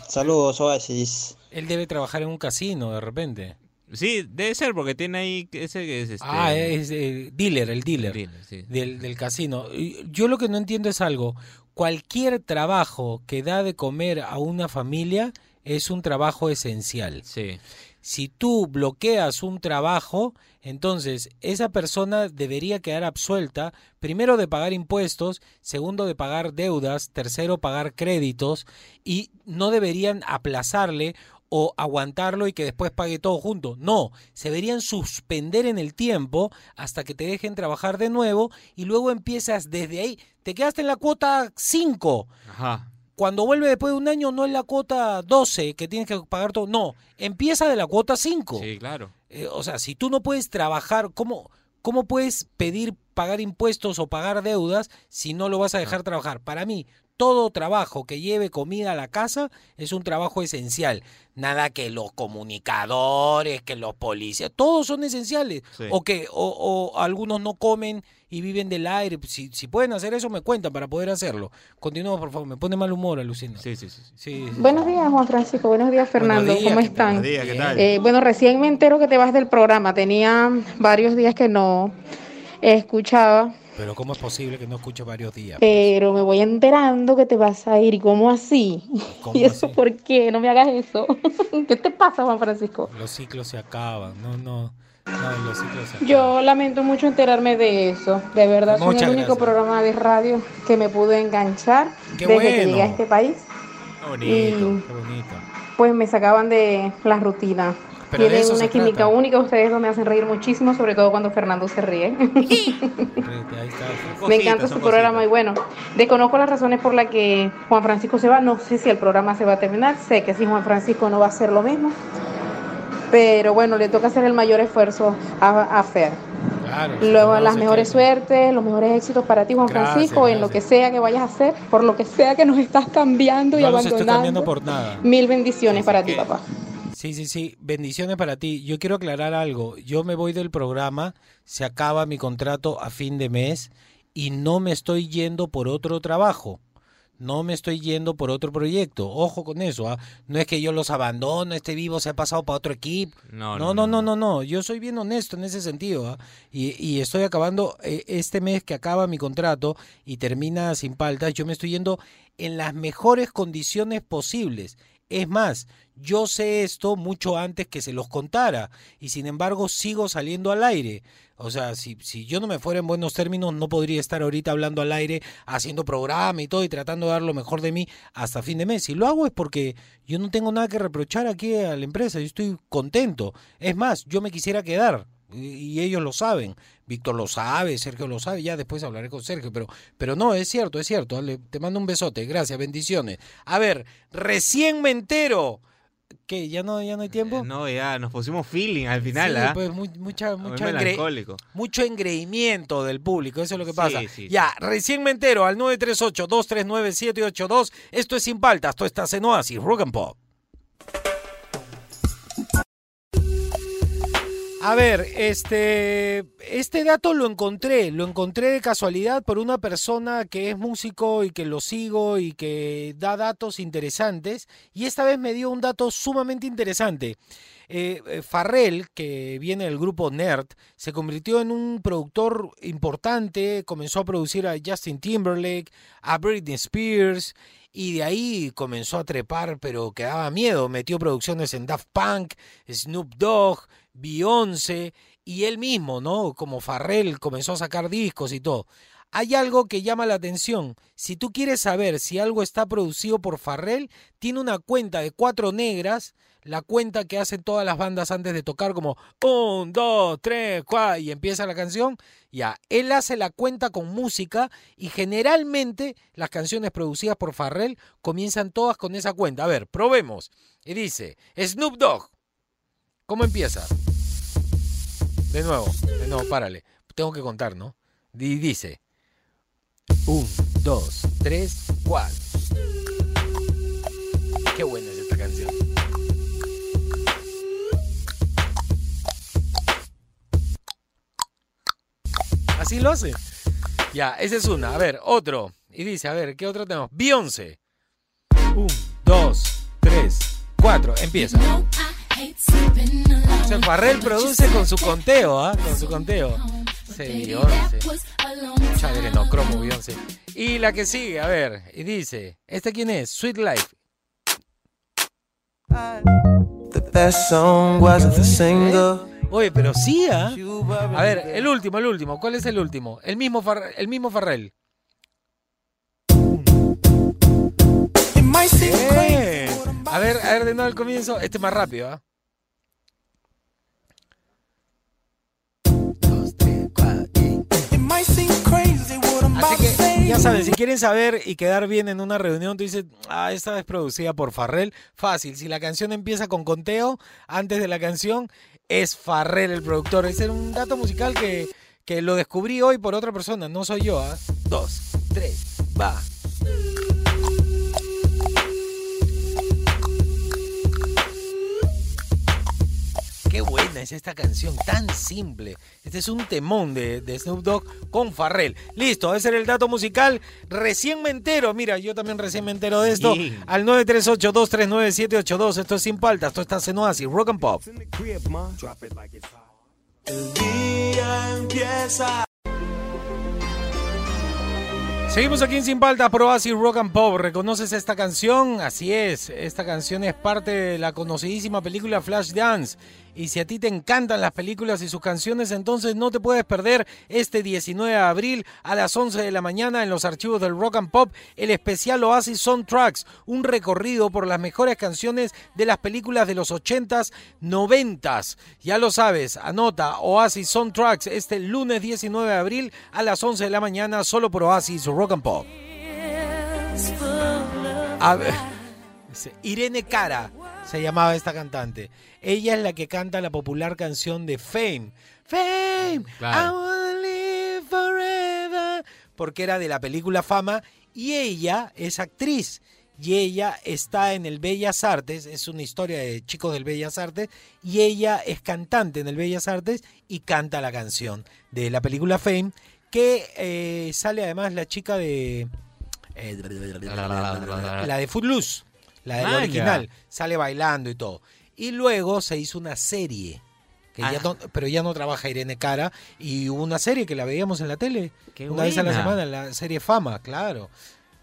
Saludos, Oasis. Él debe trabajar en un casino de repente. Sí, debe ser porque tiene ahí ese que es este. Ah, es eh, dealer, el dealer, dealer, sí. del, del casino. Yo lo que no entiendo es algo. Cualquier trabajo que da de comer a una familia es un trabajo esencial. Sí. Si tú bloqueas un trabajo, entonces esa persona debería quedar absuelta, primero de pagar impuestos, segundo de pagar deudas, tercero pagar créditos y no deberían aplazarle o aguantarlo y que después pague todo junto. No, se deberían suspender en el tiempo hasta que te dejen trabajar de nuevo y luego empiezas desde ahí. Te quedaste en la cuota 5. Ajá. Cuando vuelve después de un año no es la cuota 12 que tienes que pagar todo. No, empieza de la cuota 5. Sí, claro. Eh, o sea, si tú no puedes trabajar, ¿cómo, ¿cómo puedes pedir pagar impuestos o pagar deudas si no lo vas a dejar trabajar? Para mí, todo trabajo que lleve comida a la casa es un trabajo esencial. Nada que los comunicadores, que los policías, todos son esenciales. Sí. O que o, o algunos no comen y viven del aire. Si, si pueden hacer eso, me cuentan para poder hacerlo. Continuamos, por favor. Me pone mal humor, alucina. Sí, sí, sí. sí. Buenos días, Juan Francisco. Buenos días, Fernando. días, ¿Cómo ¿qué están? Buenos días, ¿qué tal? Eh, bueno, recién me entero que te vas del programa. Tenía varios días que no escuchaba, Pero ¿cómo es posible que no escuche varios días? pero me voy enterando que te vas a ir. ¿Y cómo así? ¿Cómo <laughs> ¿Y eso así? por qué? No me hagas eso. <laughs> ¿Qué te pasa, Juan Francisco? Los ciclos se acaban. No, no. No, los ciclos se acaban. Yo lamento mucho enterarme de eso. De verdad, soy el único programa de radio que me pudo enganchar Qué desde que bueno. llegué a este país. Qué bonito, Y- qué bonito. Pues me sacaban de la rutina. Pero Tienen una química trata. única, ustedes dos me hacen reír muchísimo, sobre todo cuando Fernando se ríe. Ahí está. me encanta su programa y bueno, desconozco las razones por las que Juan Francisco se va, no sé si el programa se va a terminar, sé que si Juan Francisco no va a hacer lo mismo, pero bueno, le toca hacer el mayor esfuerzo a, a Fer. Claro. Luego no las mejores suertes, los mejores éxitos para ti, Juan Gracias, Francisco, en lo que sea que vayas a hacer, por lo que sea que nos estás cambiando y No estoy abandonando. cambiando por nada. Mil bendiciones para ti, papá. Sí, sí, sí. Bendiciones para ti. Yo quiero aclarar algo. Yo me voy del programa, se acaba mi contrato a fin de mes y no me estoy yendo por otro trabajo. No me estoy yendo por otro proyecto. Ojo con eso. ¿ah? No es que yo los abandono, este vivo se ha pasado para otro equipo. No, No, no, no, no, no. Yo soy bien honesto en ese sentido. ¿ah? Y, y estoy acabando eh, este mes que acaba mi contrato y termina sin paltas. Yo me estoy yendo en las mejores condiciones posibles. Es más, yo sé esto mucho antes que se los contara y sin embargo sigo saliendo al aire. O sea, si, si yo no me fuera en buenos términos, no podría estar ahorita hablando al aire, haciendo programa y todo y tratando de dar lo mejor de mí hasta fin de mes. Si lo hago es porque yo no tengo nada que reprochar aquí a la empresa, yo estoy contento. Es más, yo me quisiera quedar y, ellos lo saben. Víctor lo sabe, Sergio lo sabe, ya después hablaré con Sergio, pero, pero no, es cierto, es cierto. Le- te mando un besote, gracias, bendiciones. A ver, recién me entero. ¿Qué? ¿Ya no, ya no hay tiempo? No, ya nos pusimos feeling al final, Sí, ¿ah? pues mu- mucha, Muy mucha engre- mucho engreimiento del público, eso es lo que Sí, pasa. sí, ya, recién me entero al 938-239-782. Esto es Sin Paltas, tú estás en Oasis, Rock and Pop. A ver, este, este dato lo encontré, lo encontré de casualidad por una persona que es músico y que lo sigo y que da datos interesantes y esta vez me dio un dato sumamente interesante. Eh, eh, Farrell, que viene del grupo Nerd, se convirtió en un productor importante, comenzó a producir a Justin Timberlake, a Britney Spears, y de ahí comenzó a trepar, pero que daba miedo. Metió producciones en Daft Punk, Snoop Dogg, Beyoncé, y él mismo, ¿no? Como Farrell comenzó a sacar discos y todo. Hay algo que llama la atención. Si tú quieres saber si algo está producido por Farrell, tiene una cuenta de cuatro negras, la cuenta que hacen todas las bandas antes de tocar, como un, dos, tres, cuatro, y empieza la canción. Ya, él hace la cuenta con música y generalmente las canciones producidas por Farrell comienzan todas con esa cuenta. A ver, probemos. Y dice, Snoop Dogg. ¿Cómo empieza? De nuevo, de nuevo, párale. Tengo que contar, ¿no? Y dice, un, dos, tres, cuatro. Qué buena es esta canción. Así lo hace. Ya, esa es una. A ver, otro. Y dice, a ver, ¿qué otro tenemos? Beyoncé. Un, dos, tres, cuatro. Empieza. O sea, Farrell produce con su conteo, ¿ah? Con su conteo. Sí, Beyoncé. Chale, no, cromo Beyoncé. Y la que sigue, a ver, y dice, ¿esta quién es? Sweet Life. The best song wasn't the single. Oye, pero sí, ¿ah? A ver, el último, el último. ¿Cuál es el último? El mismo, Farrell, el mismo Farrell. Bien. A ver, a ver de nuevo al comienzo. Este es más rápido, ¿ah? Así que ya saben, si quieren saber y quedar bien en una reunión, tú dices, ah, esta es producida por Farrell. Fácil, si la canción empieza con conteo, antes de la canción es Farrell el productor. Ese era un dato musical que, que lo descubrí hoy por otra persona, no soy yo. ¿ah? Dos, tres, va. Es esta canción tan simple. Este es un temón de, de Snoop Dogg con Farrell. Listo, ese era el dato musical. Recién me entero, mira, yo también recién me entero de esto. Al 938-239-782. Esto es Sin Paltas, esto está en Oasis, Rock and Pop. El día empieza. Seguimos aquí en Sin Paltas, Pro Oasis Rock and Pop. ¿Reconoces esta canción? Así es, esta canción es parte de la conocidísima película Flashdance. Y si a ti te encantan las películas y sus canciones, entonces no te puedes perder este 19 de abril a las 11 de la mañana en los archivos del Rock and Pop el especial Oasis Soundtracks, un recorrido por las mejores canciones de las películas de los 80s, 90s. Ya lo sabes, anota Oasis Soundtracks este lunes 19 de abril a las 11 de la mañana solo por Oasis Rock and Pop. A ver, Irene Cara se llamaba esta cantante. Ella es la que canta la popular canción de Fame. Fame, Claro. I wanna live forever. Porque era de la película Fama y ella es actriz. Y ella está en el Bellas Artes, es una historia de chicos del Bellas Artes, y ella es cantante en el Bellas Artes y canta la canción de la película Fame, que eh, sale además la chica de... eh, la de Footloose, la del Ah, original, sale bailando y todo. Y luego se hizo una serie, que ya Ah. no- pero ya no trabaja Irene Cara, y hubo una serie que la veíamos en la tele, Qué una vez a la semana, la serie Fama, claro.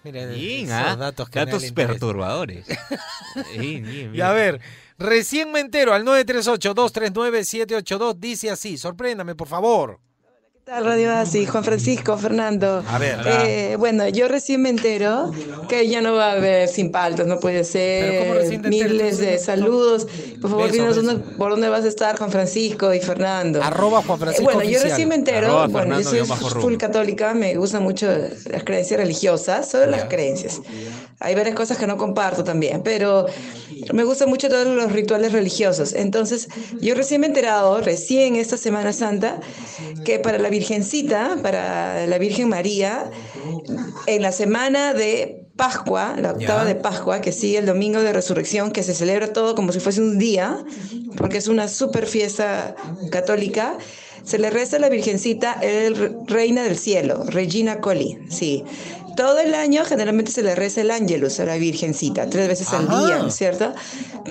Miren, Bien, esos ¿ah? datos que Datos perturbadores. <laughs> Bien, bien, Y a ver, recién me entero al 938-239-782, dice así, sorpréndame por favor. ¿Qué tal, Radio Así? Juan Francisco, Fernando. A ver. Eh, bueno, yo recién me entero que ya no va a haber sin paltas, no puede Pero ¿cómo ser. Miles de saludos. Por favor, Beso, dinos beso. por dónde vas a estar, Juan Francisco y Fernando. Arroba Juan Francisco Eh, bueno, yo recién me entero. Arroba bueno, yo soy full católica, me gustan mucho las creencias religiosas, solo las creencias. Hay varias cosas que no comparto también, pero me gustan mucho todos los rituales religiosos. Entonces, yo recién me he enterado, recién esta Semana Santa, que para la Virgencita, para la Virgen María, en la semana de Pascua, la octava de Pascua, que sigue el domingo de resurrección, que se celebra todo como si fuese un día, porque es una super fiesta católica, se le reza a la Virgencita el re- Reina del Cielo, Regina Coli, sí. Todo el año generalmente se le reza el Ángelus a la Virgencita, tres veces al día, ¿no es cierto?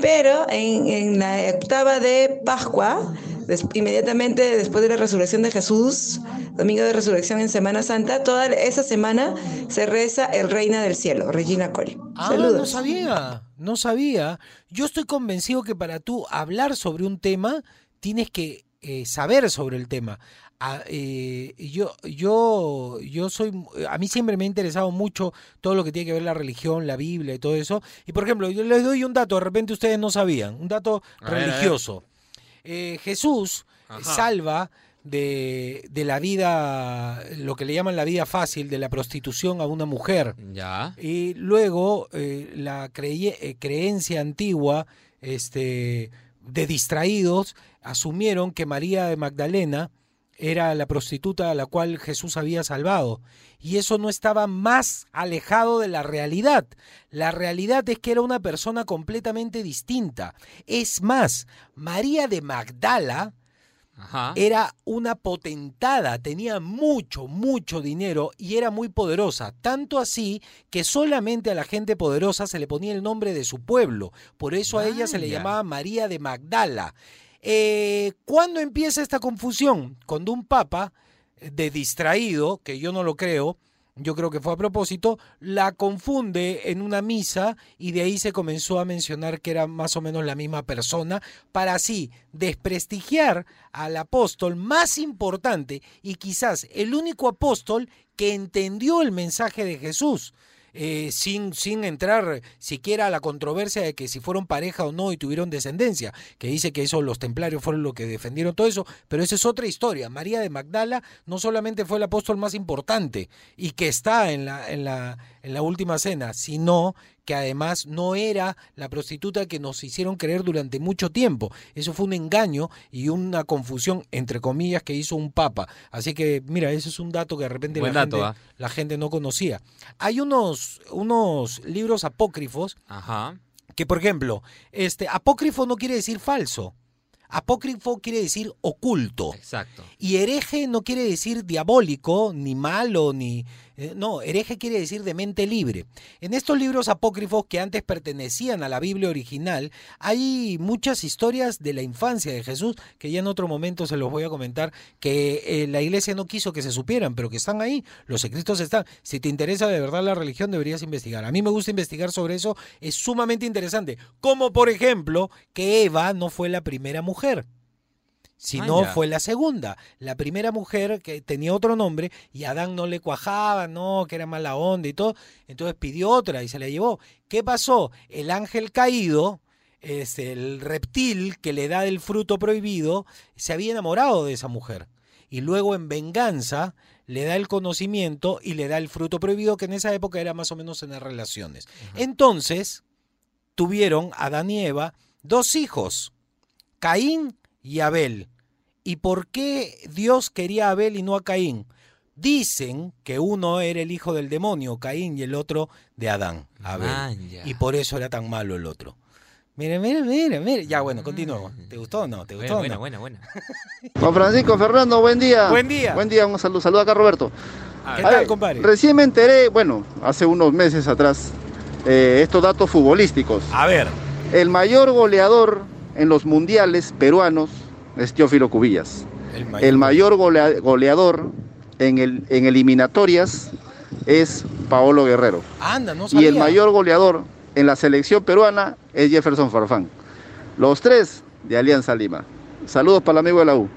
Pero en, en la octava de Pascua, des- inmediatamente después de la resurrección de Jesús, domingo de resurrección en Semana Santa, toda esa semana se reza el Reina del Cielo, Regina Coli. Ah, no sabía, no sabía. Yo estoy convencido que para tú hablar sobre un tema, tienes que eh, saber sobre el tema. Ah, eh, yo, yo, yo soy, a mí siempre me ha interesado mucho todo lo que tiene que ver la religión, la Biblia y todo eso. Y por ejemplo, yo les doy un dato, de repente ustedes no sabían, un dato A ver, a ver. religioso. Eh, Jesús Ajá. salva de, de la vida, lo que le llaman la vida fácil, de la prostitución a una mujer. Ya. Y luego eh, la creye- creencia antigua este, de distraídos asumieron que María de Magdalena era la prostituta a la cual Jesús había salvado. Y eso no estaba más alejado de la realidad. La realidad es que era una persona completamente distinta. Es más, María de Magdala, Ajá. era una potentada, tenía mucho, mucho dinero y era muy poderosa, tanto así que solamente a la gente poderosa se le ponía el nombre de su pueblo, por eso a ella se le llamaba María de Magdala. Eh, ¿Cuándo empieza esta confusión? Cuando un papa eh, de distraído, que yo no lo creo, yo creo que fue a propósito, la confunde en una misa y de ahí se comenzó a mencionar que era más o menos la misma persona para así desprestigiar al apóstol más importante y quizás el único apóstol que entendió el mensaje de Jesús. Eh, sin, sin entrar siquiera a la controversia de que si fueron pareja o no y tuvieron descendencia, que dice que eso los templarios fueron los que defendieron todo eso, pero esa es otra historia. María de Magdala no solamente fue el apóstol más importante y que está en la, en la, en la última cena, sino que además no era la prostituta que nos hicieron creer durante mucho tiempo. Eso fue un engaño y una confusión, entre comillas, que hizo un papa. Así que, mira, ese es un dato que de repente Buen la, dato, gente, ¿ah? la gente no conocía. Hay unos, unos libros apócrifos Ajá. que, por ejemplo, este apócrifo no quiere decir falso. Apócrifo quiere decir oculto. Exacto. Y hereje no quiere decir diabólico, ni malo, ni... eh, No, hereje quiere decir de mente libre. En estos libros apócrifos que antes pertenecían a la Biblia original, hay muchas historias de la infancia de Jesús que ya en otro momento se los voy a comentar, que eh, la iglesia no quiso que se supieran, pero que están ahí, los escritos están. Si te interesa de verdad la religión, deberías investigar. A mí me gusta investigar sobre eso, es sumamente interesante. Como por ejemplo, que Eva no fue la primera mujer sino Ah, fue la segunda. La primera mujer que tenía otro nombre y Adán no le cuajaba, no, que era mala onda y todo. Entonces pidió otra y se la llevó. ¿Qué pasó? El ángel caído, es el reptil que le da el fruto prohibido, se había enamorado de esa mujer. Y luego en venganza le da el conocimiento y le da el fruto prohibido, que en esa época era más o menos tener relaciones. Entonces tuvieron Adán y Eva dos hijos, Caín y Abel. ¿Y por qué Dios quería a Abel y no a Caín? Dicen que uno era el hijo del demonio, Caín, y el otro de Adán, Abel. Manja. Y por eso era tan malo el otro. Mira, mira, mira, mira. Ya, bueno, continuamos. ¿Te gustó o no? ¿Te gustó Buena, o buena, no? buena, buena. <laughs> Juan Francisco Fernando, buen día. Buen día. Buen día, un saludo, saludo acá Roberto. ¿Qué A tal, compadre? Recién me enteré, bueno, hace unos meses atrás, eh, estos datos futbolísticos. A ver. El mayor goleador en los mundiales peruanos es Teófilo Cubillas. El mayor. El mayor golea- goleador en, el, en eliminatorias es Paolo Guerrero. Anda, no Y sabía. el mayor goleador en la selección peruana es Jefferson Farfán. Los tres de Alianza Lima. Saludos para el amigo de la U.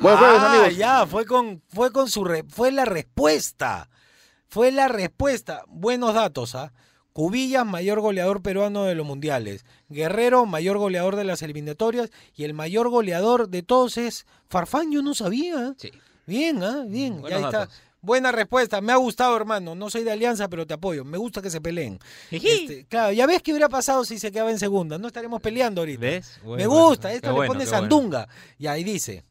Buen jueves, ah, amigos. ya, fue con, fue con su re- fue la respuesta. Fue la respuesta. Buenos datos, ¿ah? Cubillas, mayor goleador peruano de los mundiales. Guerrero, mayor goleador de las eliminatorias. Y el mayor goleador de todos es Farfán, yo no sabía. Bien, ¿ah? Bien. Ya Buenos ahí está. datos. Buena respuesta. Me ha gustado, hermano. No soy de alianza, pero te apoyo. Me gusta que se peleen. Este, claro, ya ves qué hubiera pasado si se quedaba en segunda. No estaremos peleando ahorita. ¿Ves? Me gusta. Esto le pone bueno. sandunga. Y ahí dice.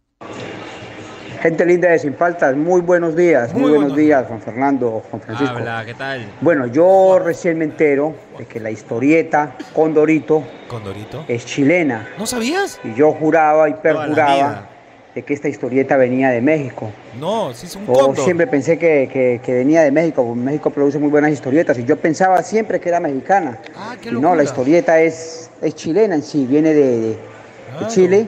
Gente linda de Sin Faltas, muy buenos días, muy, Muy buenos buenos días, Juan Fernando, Juan Francisco. Habla, ¿qué tal? Bueno, yo recién me entero de que la historieta Condorito Condorito. es chilena. ¿No sabías? Y yo juraba y perjuraba de que esta historieta venía de México. No, sí es un Yo cóndor. siempre pensé que, que- que venía de México, México produce muy buenas historietas y yo pensaba siempre que era mexicana. Ah, qué y no, la historieta es, es chilena en sí, viene de, de- de Claro. Chile.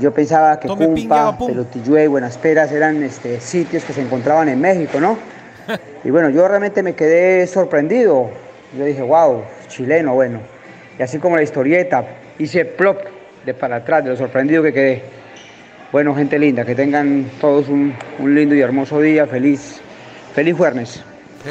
Yo pensaba que Tome Cumpa, pum. Pelotillé, Buenas Peras eran este, sitios que se encontraban en México, ¿no? <laughs> Y bueno, yo realmente me quedé sorprendido. Yo dije, wow, chileno, bueno. Y así como la historieta, hice plop de para atrás, de lo sorprendido que quedé. Bueno, gente linda, que tengan todos un, un lindo y hermoso día. Feliz, feliz jueves.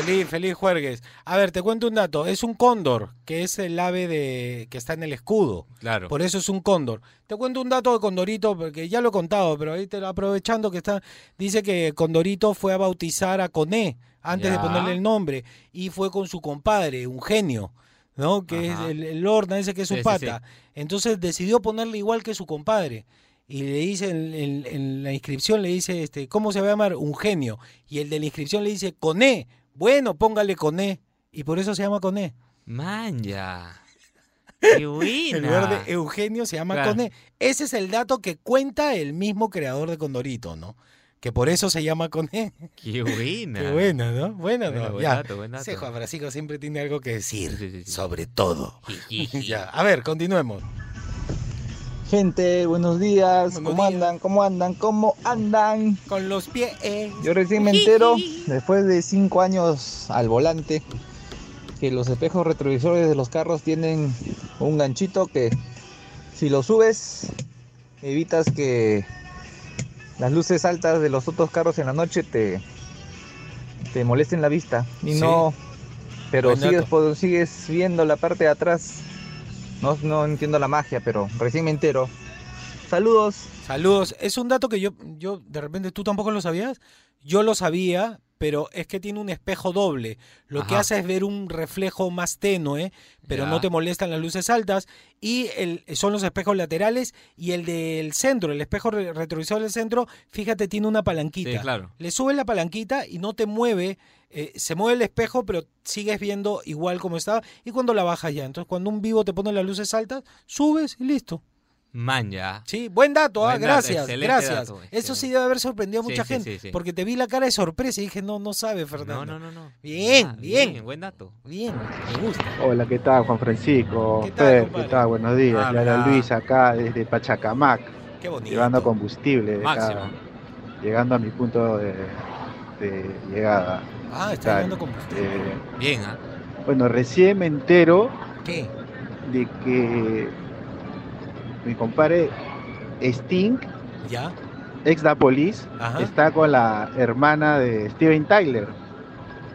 Feliz, feliz juergues. A ver, te cuento un dato. Es un cóndor, que es el ave de que está en el escudo. Claro. Por eso es un cóndor. Te cuento un dato de Condorito, porque ya lo he contado, pero ahí te lo aprovechando que está. Dice que Condorito fue a bautizar a Coné antes de ponerle el nombre. Y fue con su compadre, un genio, ¿no? Que Ajá. es el, el Lorna, ese que es su Sí, sí, pata. sí. Entonces decidió ponerle igual que su compadre. Y le dice en, en- en la inscripción, le dice, este, ¿cómo se va a llamar? Un genio. Y el de la inscripción le dice, Coné. Bueno, póngale Coné. Y por eso se llama Coné. Manja. <laughs> Qué buena. El verde Eugenio se llama Claro. Coné. Ese es el dato que cuenta el mismo creador de Condorito, ¿no? Que por eso se llama Coné. Qué buena. Qué bueno, ¿no? Bueno, Bueno, ¿no? buen ya. dato, buen dato. Ese Juan Francisco siempre tiene algo que decir, sobre todo. <laughs> Ya. A ver, continuemos. Gente, buenos días. Buenos ¿Cómo días. andan? ¿Cómo andan? ¿Cómo andan? Con los pies. Yo recién me entero, después de cinco años al volante, que los espejos retrovisores de los carros tienen un ganchito que si lo subes evitas que las luces altas de los otros carros en la noche te, te molesten la vista. Y Sí. no, pero sigues, sigues viendo la parte de atrás. No, no entiendo la magia, pero recién me entero. Saludos. Saludos. Es un dato que yo, yo, de repente, ¿tú tampoco lo sabías? Yo lo sabía, pero es que tiene un espejo doble. Lo que hace es ver un reflejo más tenue, pero Ya. no te molestan las luces altas. Y el, son los espejos laterales y el del centro, el espejo re- retrovisor del centro, fíjate, tiene una palanquita. Sí, claro. Le subes la palanquita y no te mueve, eh, se mueve el espejo, pero sigues viendo igual como estaba. Y cuando la bajas ya. Entonces, cuando un vivo te pone las luces altas, subes y listo. Manja. Sí, buen dato, ah, dato, gracias, gracias. dato, Eso sí debe haber sorprendido a mucha sí, gente, sí, sí. porque te vi la cara de sorpresa y dije, no, no sabe, Fernando. No, no, no, no. Bien, Ah, bien, Buen dato. bien, me gusta. Hola, ¿qué tal, Juan Francisco? ¿Qué tal, Fer? ¿qué tal? Buenos días. Ah, mira. Luis acá desde Pachacamac, Qué bonito. llevando combustible, acá, llegando a mi punto de, de llegada. Ah, ¿Qué está tal? llevando combustible. Eh, Bien, ¿ah? bueno, recién me entero ¿Qué? de que mi compadre Sting, ¿Ya? ex da Police, Ajá. está con la hermana de Steven Tyler.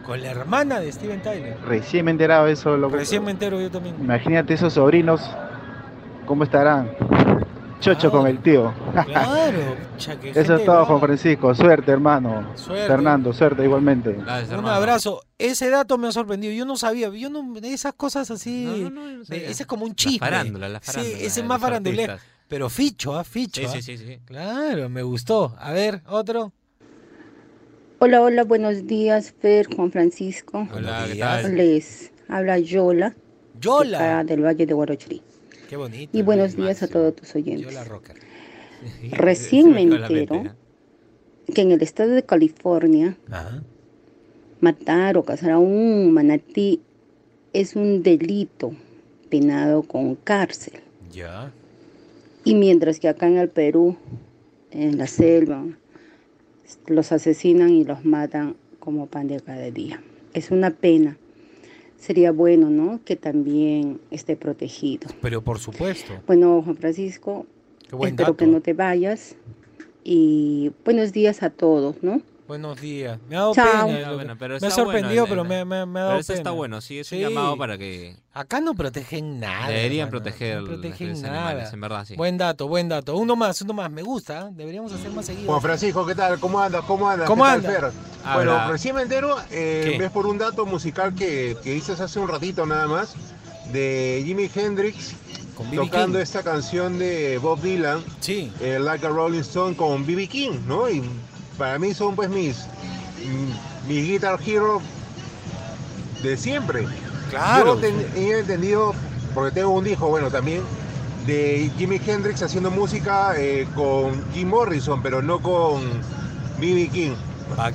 Con la hermana de Steven Tyler. Recién me he enterado de eso, loco. Recién me entero yo también. Imagínate esos sobrinos, ¿cómo estarán? Chocho con el tío. Claro, cha, que <laughs> Eso es todo, brava. Juan Francisco. Suerte, hermano. Suerte. Fernando, suerte igualmente. Un abrazo. Ese dato me ha sorprendido. Yo no sabía. Yo no. Esas cosas así. ese es como un La chisme. farándula, la Sí, ese es más farandulero. Pero ficho, ¿ah? Ficho. Sí, ¿ah? sí, sí, sí. Claro, me gustó. A ver, otro. Hola, hola, buenos días, Fer, Juan Francisco. Hola, ¿qué tal? Les habla Yola. Yola. de del Valle de Guarochirí. Qué bonito. Y buenos días a todos tus oyentes. <laughs> Recién me entero mente, que en el estado de California Ajá. matar o cazar a un manatí es un delito penado con cárcel. Ya. Y mientras que acá en el Perú, en la selva, los asesinan y los matan como pan de cada día. Es una pena. Sería bueno, ¿no? Que también esté protegido. Pero por supuesto. Bueno, Juan Francisco, espero dato. que no te vayas. Y buenos días a todos, ¿no? Buenos días. Me ha dado Chao. pena. Bueno, pero me ha está bueno sorprendido, el- pero me, me- me ha pero dado ese está pena. bueno, sí, es un Sí. llamado para que Acá no protegen nada. deberían hermano, proteger No los protegen animales, nada. en verdad, sí. Buen dato, buen dato. Uno más, uno más. Me gusta. ¿eh? Deberíamos hacer más seguido. Juan Francisco, ¿qué tal? ¿Cómo andas? ¿Cómo andas? ¿Cómo ¿Qué tal, anda? Fer? Habla. Bueno, recién me entero, eh, ¿Qué? ves por un dato musical que, que dices hace un ratito nada más, de Jimi Hendrix B.B. tocando King. esta canción de Bob Dylan, sí. Like a Rolling Stone con B.B. King, ¿no? Y para mí son pues mis, mis Guitar Hero de siempre. Claro. Yo ten- he entendido, porque tengo un hijo, bueno, también, de Jimi Hendrix haciendo música eh, con Jim Morrison, pero no con B.B. King.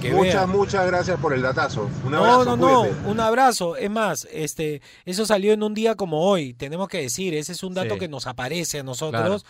Que muchas, muchas gracias por el datazo. Un No, abrazo, no, no, cuídate. un abrazo. Es más, este, eso salió en un día como hoy. Tenemos que decir, ese es un dato Sí. que nos aparece a nosotros. Claro.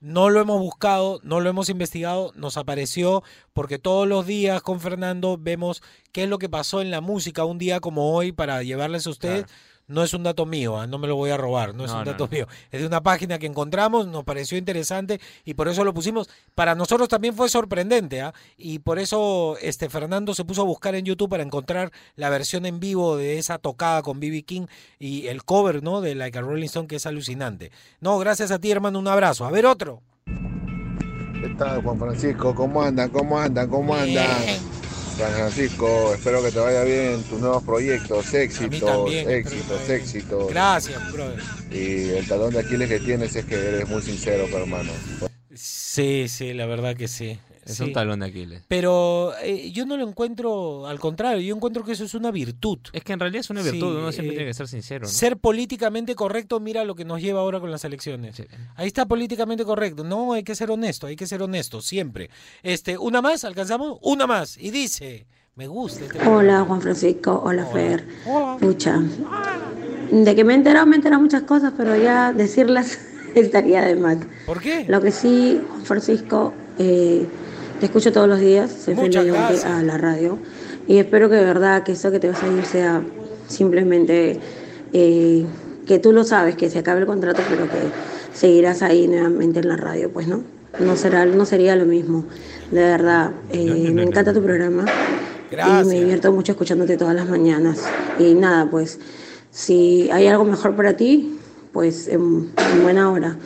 No lo hemos buscado, no lo hemos investigado, nos apareció porque todos los días con Fernando vemos qué es lo que pasó en la música un día como hoy para llevarles a ustedes. No es un dato mío, ah, no me lo voy a robar, no es No, un dato no. mío. Es de una página que encontramos, nos pareció interesante y por eso lo pusimos. Para nosotros también fue sorprendente, ¿ah? Y por eso este Fernando se puso a buscar en YouTube para encontrar la versión en vivo de esa tocada con BB King y el cover, ¿no? De Like a Rolling Stone, que es alucinante. No, gracias a ti, hermano, un abrazo. A ver otro. ¿Qué tal, Juan Francisco? ¿Cómo andan? ¿Cómo andan? ¿Cómo andan? Francisco, espero que te vaya bien en tus nuevos proyectos, éxitos, también, éxitos, éxitos. Gracias, brother. Y el talón de Aquiles que tienes es que eres muy sincero, hermano. Sí, sí, la verdad que sí. Es Sí. un talón de Aquiles. Pero eh, yo no lo encuentro, al contrario, yo encuentro que eso es una virtud. Es que en realidad es una Sí, virtud, uno siempre eh, tiene que ser sincero, ¿no? Ser políticamente correcto, mira lo que nos lleva ahora con las elecciones. Ahí está políticamente correcto. No, hay que ser honesto, hay que ser honesto, siempre. Este, una más, ¿alcanzamos? Una más. Y dice, me gusta este Hola Juan Francisco, hola, Fer. Hola. Pucha, de que me he enterado, me he enterado muchas cosas, pero ya decirlas <laughs> estaría de más. ¿Por qué? Lo que sí, Juan Francisco, eh, te escucho todos los días, soy Muchas gracias. a la radio y espero que de verdad que eso que te vas a ir sea simplemente eh, que tú lo sabes, que se acabe el contrato, pero que seguirás ahí nuevamente en la radio, pues no, no será, no sería lo mismo. De verdad, eh, me encanta tu programa y me divierto mucho escuchándote todas las mañanas. Y nada, pues si hay algo mejor para ti, pues en, en buena hora.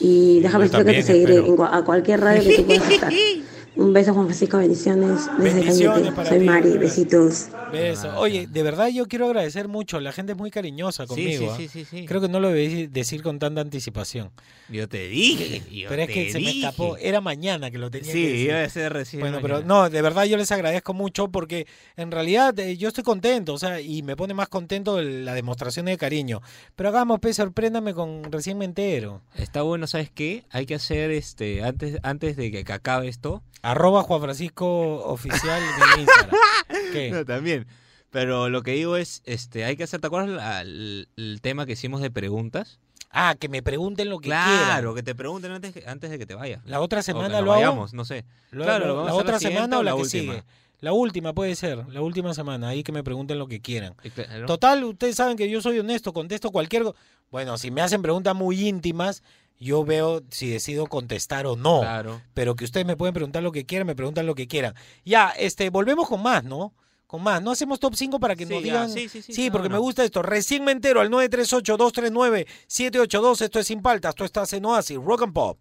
Y déjame decirte que te seguiré en a cualquier radio que tú puedas estar. <laughs> Un beso, Juan Francisco, bendiciones desde Bendiciones para Soy ti, Mari, gracias. besitos. Beso. Oye, de verdad yo quiero agradecer mucho. La gente es muy cariñosa conmigo. sí, ¿ah? sí, sí, sí. Creo que no lo debí decir con tanta anticipación. Yo te dije. yo pero es que se me escapó. Era mañana que lo tenía Sí, que decir. iba a ser recién Bueno, mañana. pero no, de verdad yo les agradezco mucho porque en realidad eh, yo estoy contento, o sea, y me pone más contento la demostración de cariño. Pero hagamos, pues, sorpréndame con recién me entero. Está bueno, ¿sabes qué? Hay que hacer este antes antes de que acabe esto. Arroba Juan Francisco Oficial de Instagram. <laughs> ¿Qué? No, también. Pero lo que digo es, este, hay que hacer, ¿te acuerdas la- el, el tema que hicimos de preguntas? Ah, que me pregunten lo que Claro, quieran. que te pregunten antes, que- antes de que te vayas. La otra O semana nos lo hago. vayamos, no sé. Lo- claro, lo- lo vamos la otra siguiente semana o la, que última. sigue. La última puede ser, la última semana, ahí que me pregunten lo que quieran. Y claro. Total, ustedes saben que yo soy honesto, contesto cualquier... co- Bueno, si me hacen preguntas muy íntimas, yo veo si decido contestar o no. Claro. Pero que ustedes me pueden preguntar lo que quieran, me preguntan lo que quieran. Ya, este, volvemos con más, ¿no? Con más. No hacemos top 5 para que Sí, nos ya, digan. sí, sí, sí, no, porque no. me gusta esto. Recién me entero al 938-239-782. Esto es Sin Paltas. Esto estás en Oasis, Rock and Pop.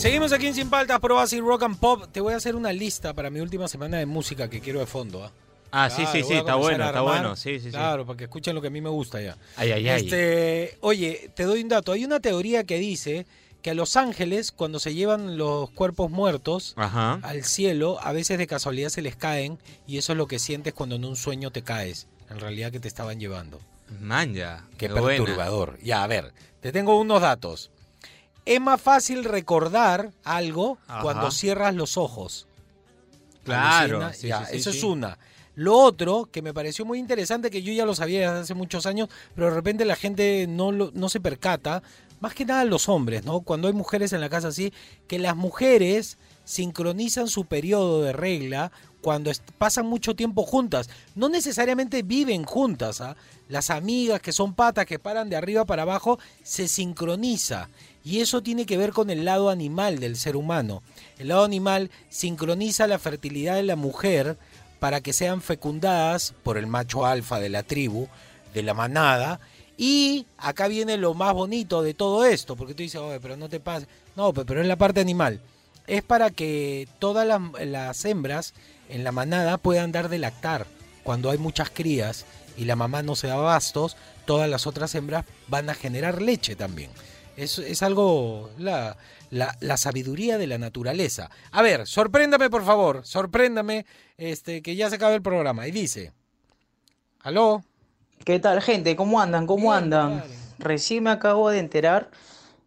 Seguimos aquí en Sin Paltas, por Oasis, Rock and Pop. Te voy a hacer una lista para mi última semana de música que quiero de fondo. ¿ah? Ah, sí, sí, sí, está bueno, está bueno. Sí, sí, sí. Claro, para que escuchen lo que a mí me gusta ya. Ay, ay, ay. Este, oye, te doy un dato. Hay una teoría que dice que a los ángeles, cuando se llevan los cuerpos muertos Ajá. al cielo, a veces de casualidad se les caen y eso es lo que sientes cuando en un sueño te caes. En realidad que te estaban llevando. Manja. Qué buena. perturbador. Ya, a ver, te tengo unos datos. Es más fácil recordar algo Ajá. cuando cierras los ojos. Claro. Alucina, sí, ya, sí, sí, eso sí. es una. Lo otro que me pareció muy interesante, que yo ya lo sabía desde hace muchos años, pero de repente la gente no, lo- no se percata, más que nada los hombres, ¿no? Cuando hay mujeres en la casa así, que las mujeres sincronizan su periodo de regla cuando pasan mucho tiempo juntas. No necesariamente viven juntas, ¿ah? Las amigas que son patas, que paran de arriba para abajo, se sincroniza. Y eso tiene que ver con el lado animal del ser humano. El lado animal sincroniza la fertilidad de la mujer para que sean fecundadas por el macho alfa de la tribu, de la manada. Y acá viene lo más bonito de todo esto, porque tú dices, oye, pero no te pases. No, pe- pero es la parte animal. Es para que todas las hembras en la manada puedan dar de lactar. Cuando hay muchas crías y la mamá no se da bastos, todas las otras hembras van a generar leche también. Es, es algo, la, la, la sabiduría de la naturaleza. A ver, sorpréndame por favor, sorpréndame, este, que ya se acaba el programa. Y dice, ¿aló? ¿Qué tal, gente? ¿Cómo andan? ¿Cómo andan? Recién me acabo de enterar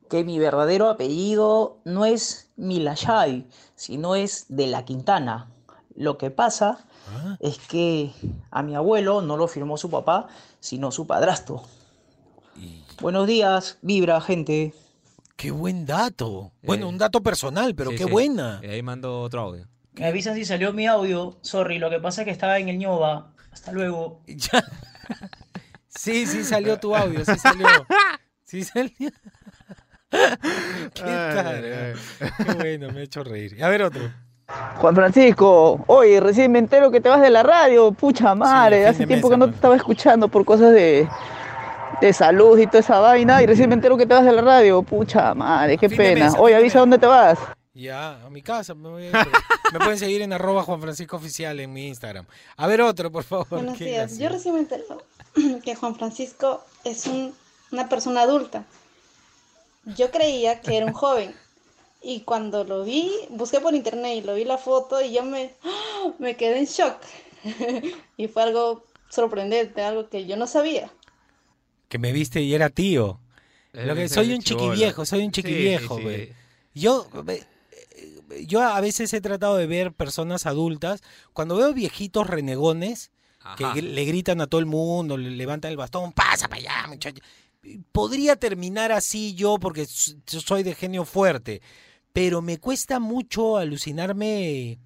que mi verdadero apellido no es Milayay, sino es de la Quintana. Lo que pasa es que a mi abuelo no lo firmó su papá, sino su padrastro. Buenos días, vibra, gente. Qué buen dato. Bueno, un dato personal, pero Sí, qué sí. buena. Y ahí mando otro audio. Me avisan si salió mi audio. Sorry, lo que pasa es que estaba en el ñoba. Hasta luego. <laughs> Sí, sí salió tu audio, sí salió. Sí salió. <laughs> ¿Qué tal? eh? Qué bueno, me ha hecho reír. A ver otro. Juan Francisco, oye, recién me entero que te vas de la radio, pucha madre, hace tiempo mes, que no te estaba escuchando por cosas de, de salud y toda esa vaina, y recién me entero que te vas de la radio, pucha madre, qué pena. Oye, avisa dónde te vas. Ya, a mi casa. Me, voy a ir. Me pueden seguir en arroba Juan Francisco Oficial en mi Instagram. A ver otro, por favor. Buenos días. Yo recién me entero <clears throat> que Juan Francisco es un- una persona adulta. Yo creía que era un joven. Y cuando lo vi, busqué por internet y lo vi la foto y yo me, me quedé en shock. <laughs> y fue algo sorprendente, algo que yo no sabía. Que me viste y era tío. Lo que, soy un chiquiviejo, soy un chiquiviejo, sí, sí. güey. Yo, eh, yo a veces he tratado de ver personas adultas, cuando veo viejitos renegones que Ajá. le gritan a todo el mundo, le levantan el bastón, pasa para allá, muchacho. Podría terminar así yo porque soy de genio fuerte, pero me cuesta mucho alucinarme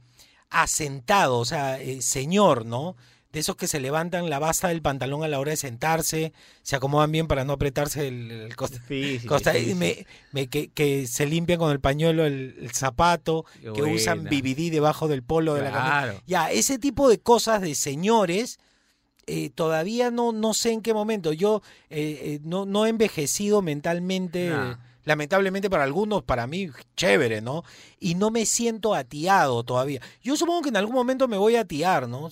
asentado, o sea, eh, señor, ¿no? De esos que se levantan la basta del pantalón a la hora de sentarse, se acomodan bien para no apretarse el, el costa, Sí, sí, costa- sí, y sí. me- me- que, que se limpian con el pañuelo el, el zapato, Qué que usan. BBD debajo del polo de la camisa. Ya, ese tipo de cosas de señores eh, todavía no, no sé en qué momento. Yo eh, eh, no, no he envejecido mentalmente. Nah. Lamentablemente para algunos, para mí, chévere, ¿no? Y no me siento atiado todavía. Yo supongo que en algún momento me voy a atiar, ¿no?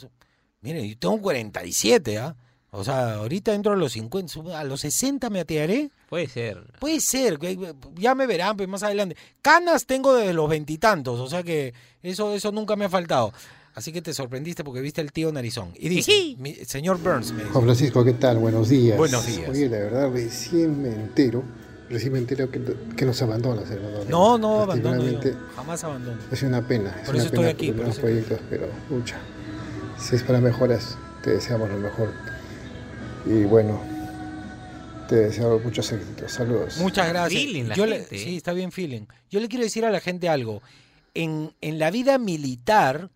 Miren, yo tengo 47, ¿ah? O sea, ahorita entro a los 50, a los 60 me atiaré. Puede ser. Puede ser, ya me verán pues, más adelante. Canas tengo desde los veintitantos, o sea que eso, eso nunca me ha faltado. Así que te sorprendiste porque viste el tío Narizón. Y dice, mi- señor Burns, me dice, Juan Francisco, ¿qué tal? Buenos días. Buenos días. Oye, la verdad, recién me entero, recién me entero que, que nos abandonas, hermano. no, no abandono yo, jamás abandono. Es una pena, es Por una eso pena estoy aquí, por por los eso proyectos, pero mucha. Si es para mejoras, te deseamos lo mejor. Y bueno, te deseo muchos éxitos. Saludos. Muchas gracias. feeling la Yo le- gente, ¿eh? sí, está bien feeling. Yo le quiero decir a la gente algo. En, en la vida militar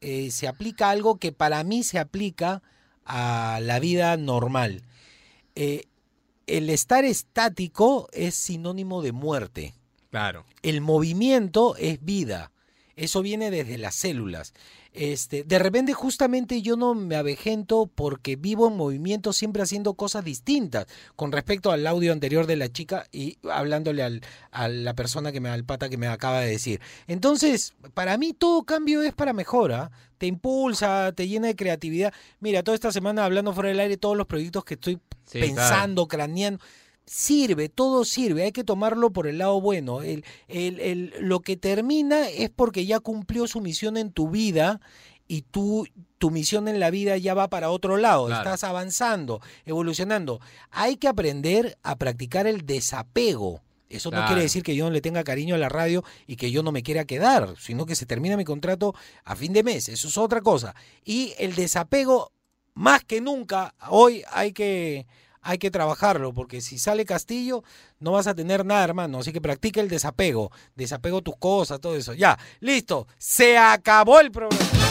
eh, se aplica algo que para mí se aplica a la vida normal. Eh, el estar estático es sinónimo de muerte. Claro. El movimiento es vida. Eso viene desde las células. Este, de repente justamente yo no me avejento porque vivo en movimiento siempre haciendo cosas distintas con respecto al audio anterior de la chica y hablándole al- a la persona que me al pata que me acaba de decir. Entonces, para mí todo cambio es para mejora, te impulsa, te llena de creatividad. Mira, toda esta semana hablando fuera del aire todos los proyectos que estoy Sí, pensando, craneando sirve, todo sirve, hay que tomarlo por el lado bueno. El, el- el- lo que termina es porque ya cumplió su misión en tu vida y tú, tu misión en la vida ya va para otro lado, Claro. estás avanzando, evolucionando. Hay que aprender a practicar el desapego. Eso no quiere decir que yo no le tenga cariño a la radio y que yo no me quiera quedar, sino que se termina mi contrato a fin de mes. Eso es otra cosa. Y el desapego, más que nunca, hoy hay que, hay que trabajarlo, porque si sale Castillo, no vas a tener nada, hermano. Así que practica el desapego. Desapego tus cosas, todo eso. Ya, listo. Se acabó el programa.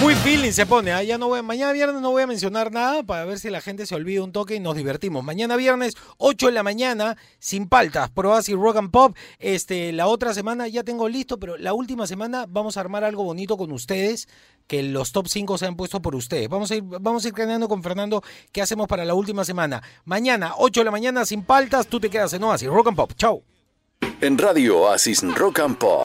Muy feeling se pone. ¿ah? Ya no voy, mañana viernes no voy a mencionar nada para ver si la gente se olvida un toque y nos divertimos. Mañana viernes, 8 de la mañana, sin paltas, probas y rock and pop. Este, la otra semana ya tengo listo, pero la última semana vamos a armar algo bonito con ustedes, que los top 5 se han puesto por ustedes. Vamos a ir, vamos a ir con Fernando qué hacemos para la última semana. Mañana, 8 de la mañana, sin paltas, tú te quedas en Oasis, rock and pop. Chau. En Radio Oasis Rock and Pop.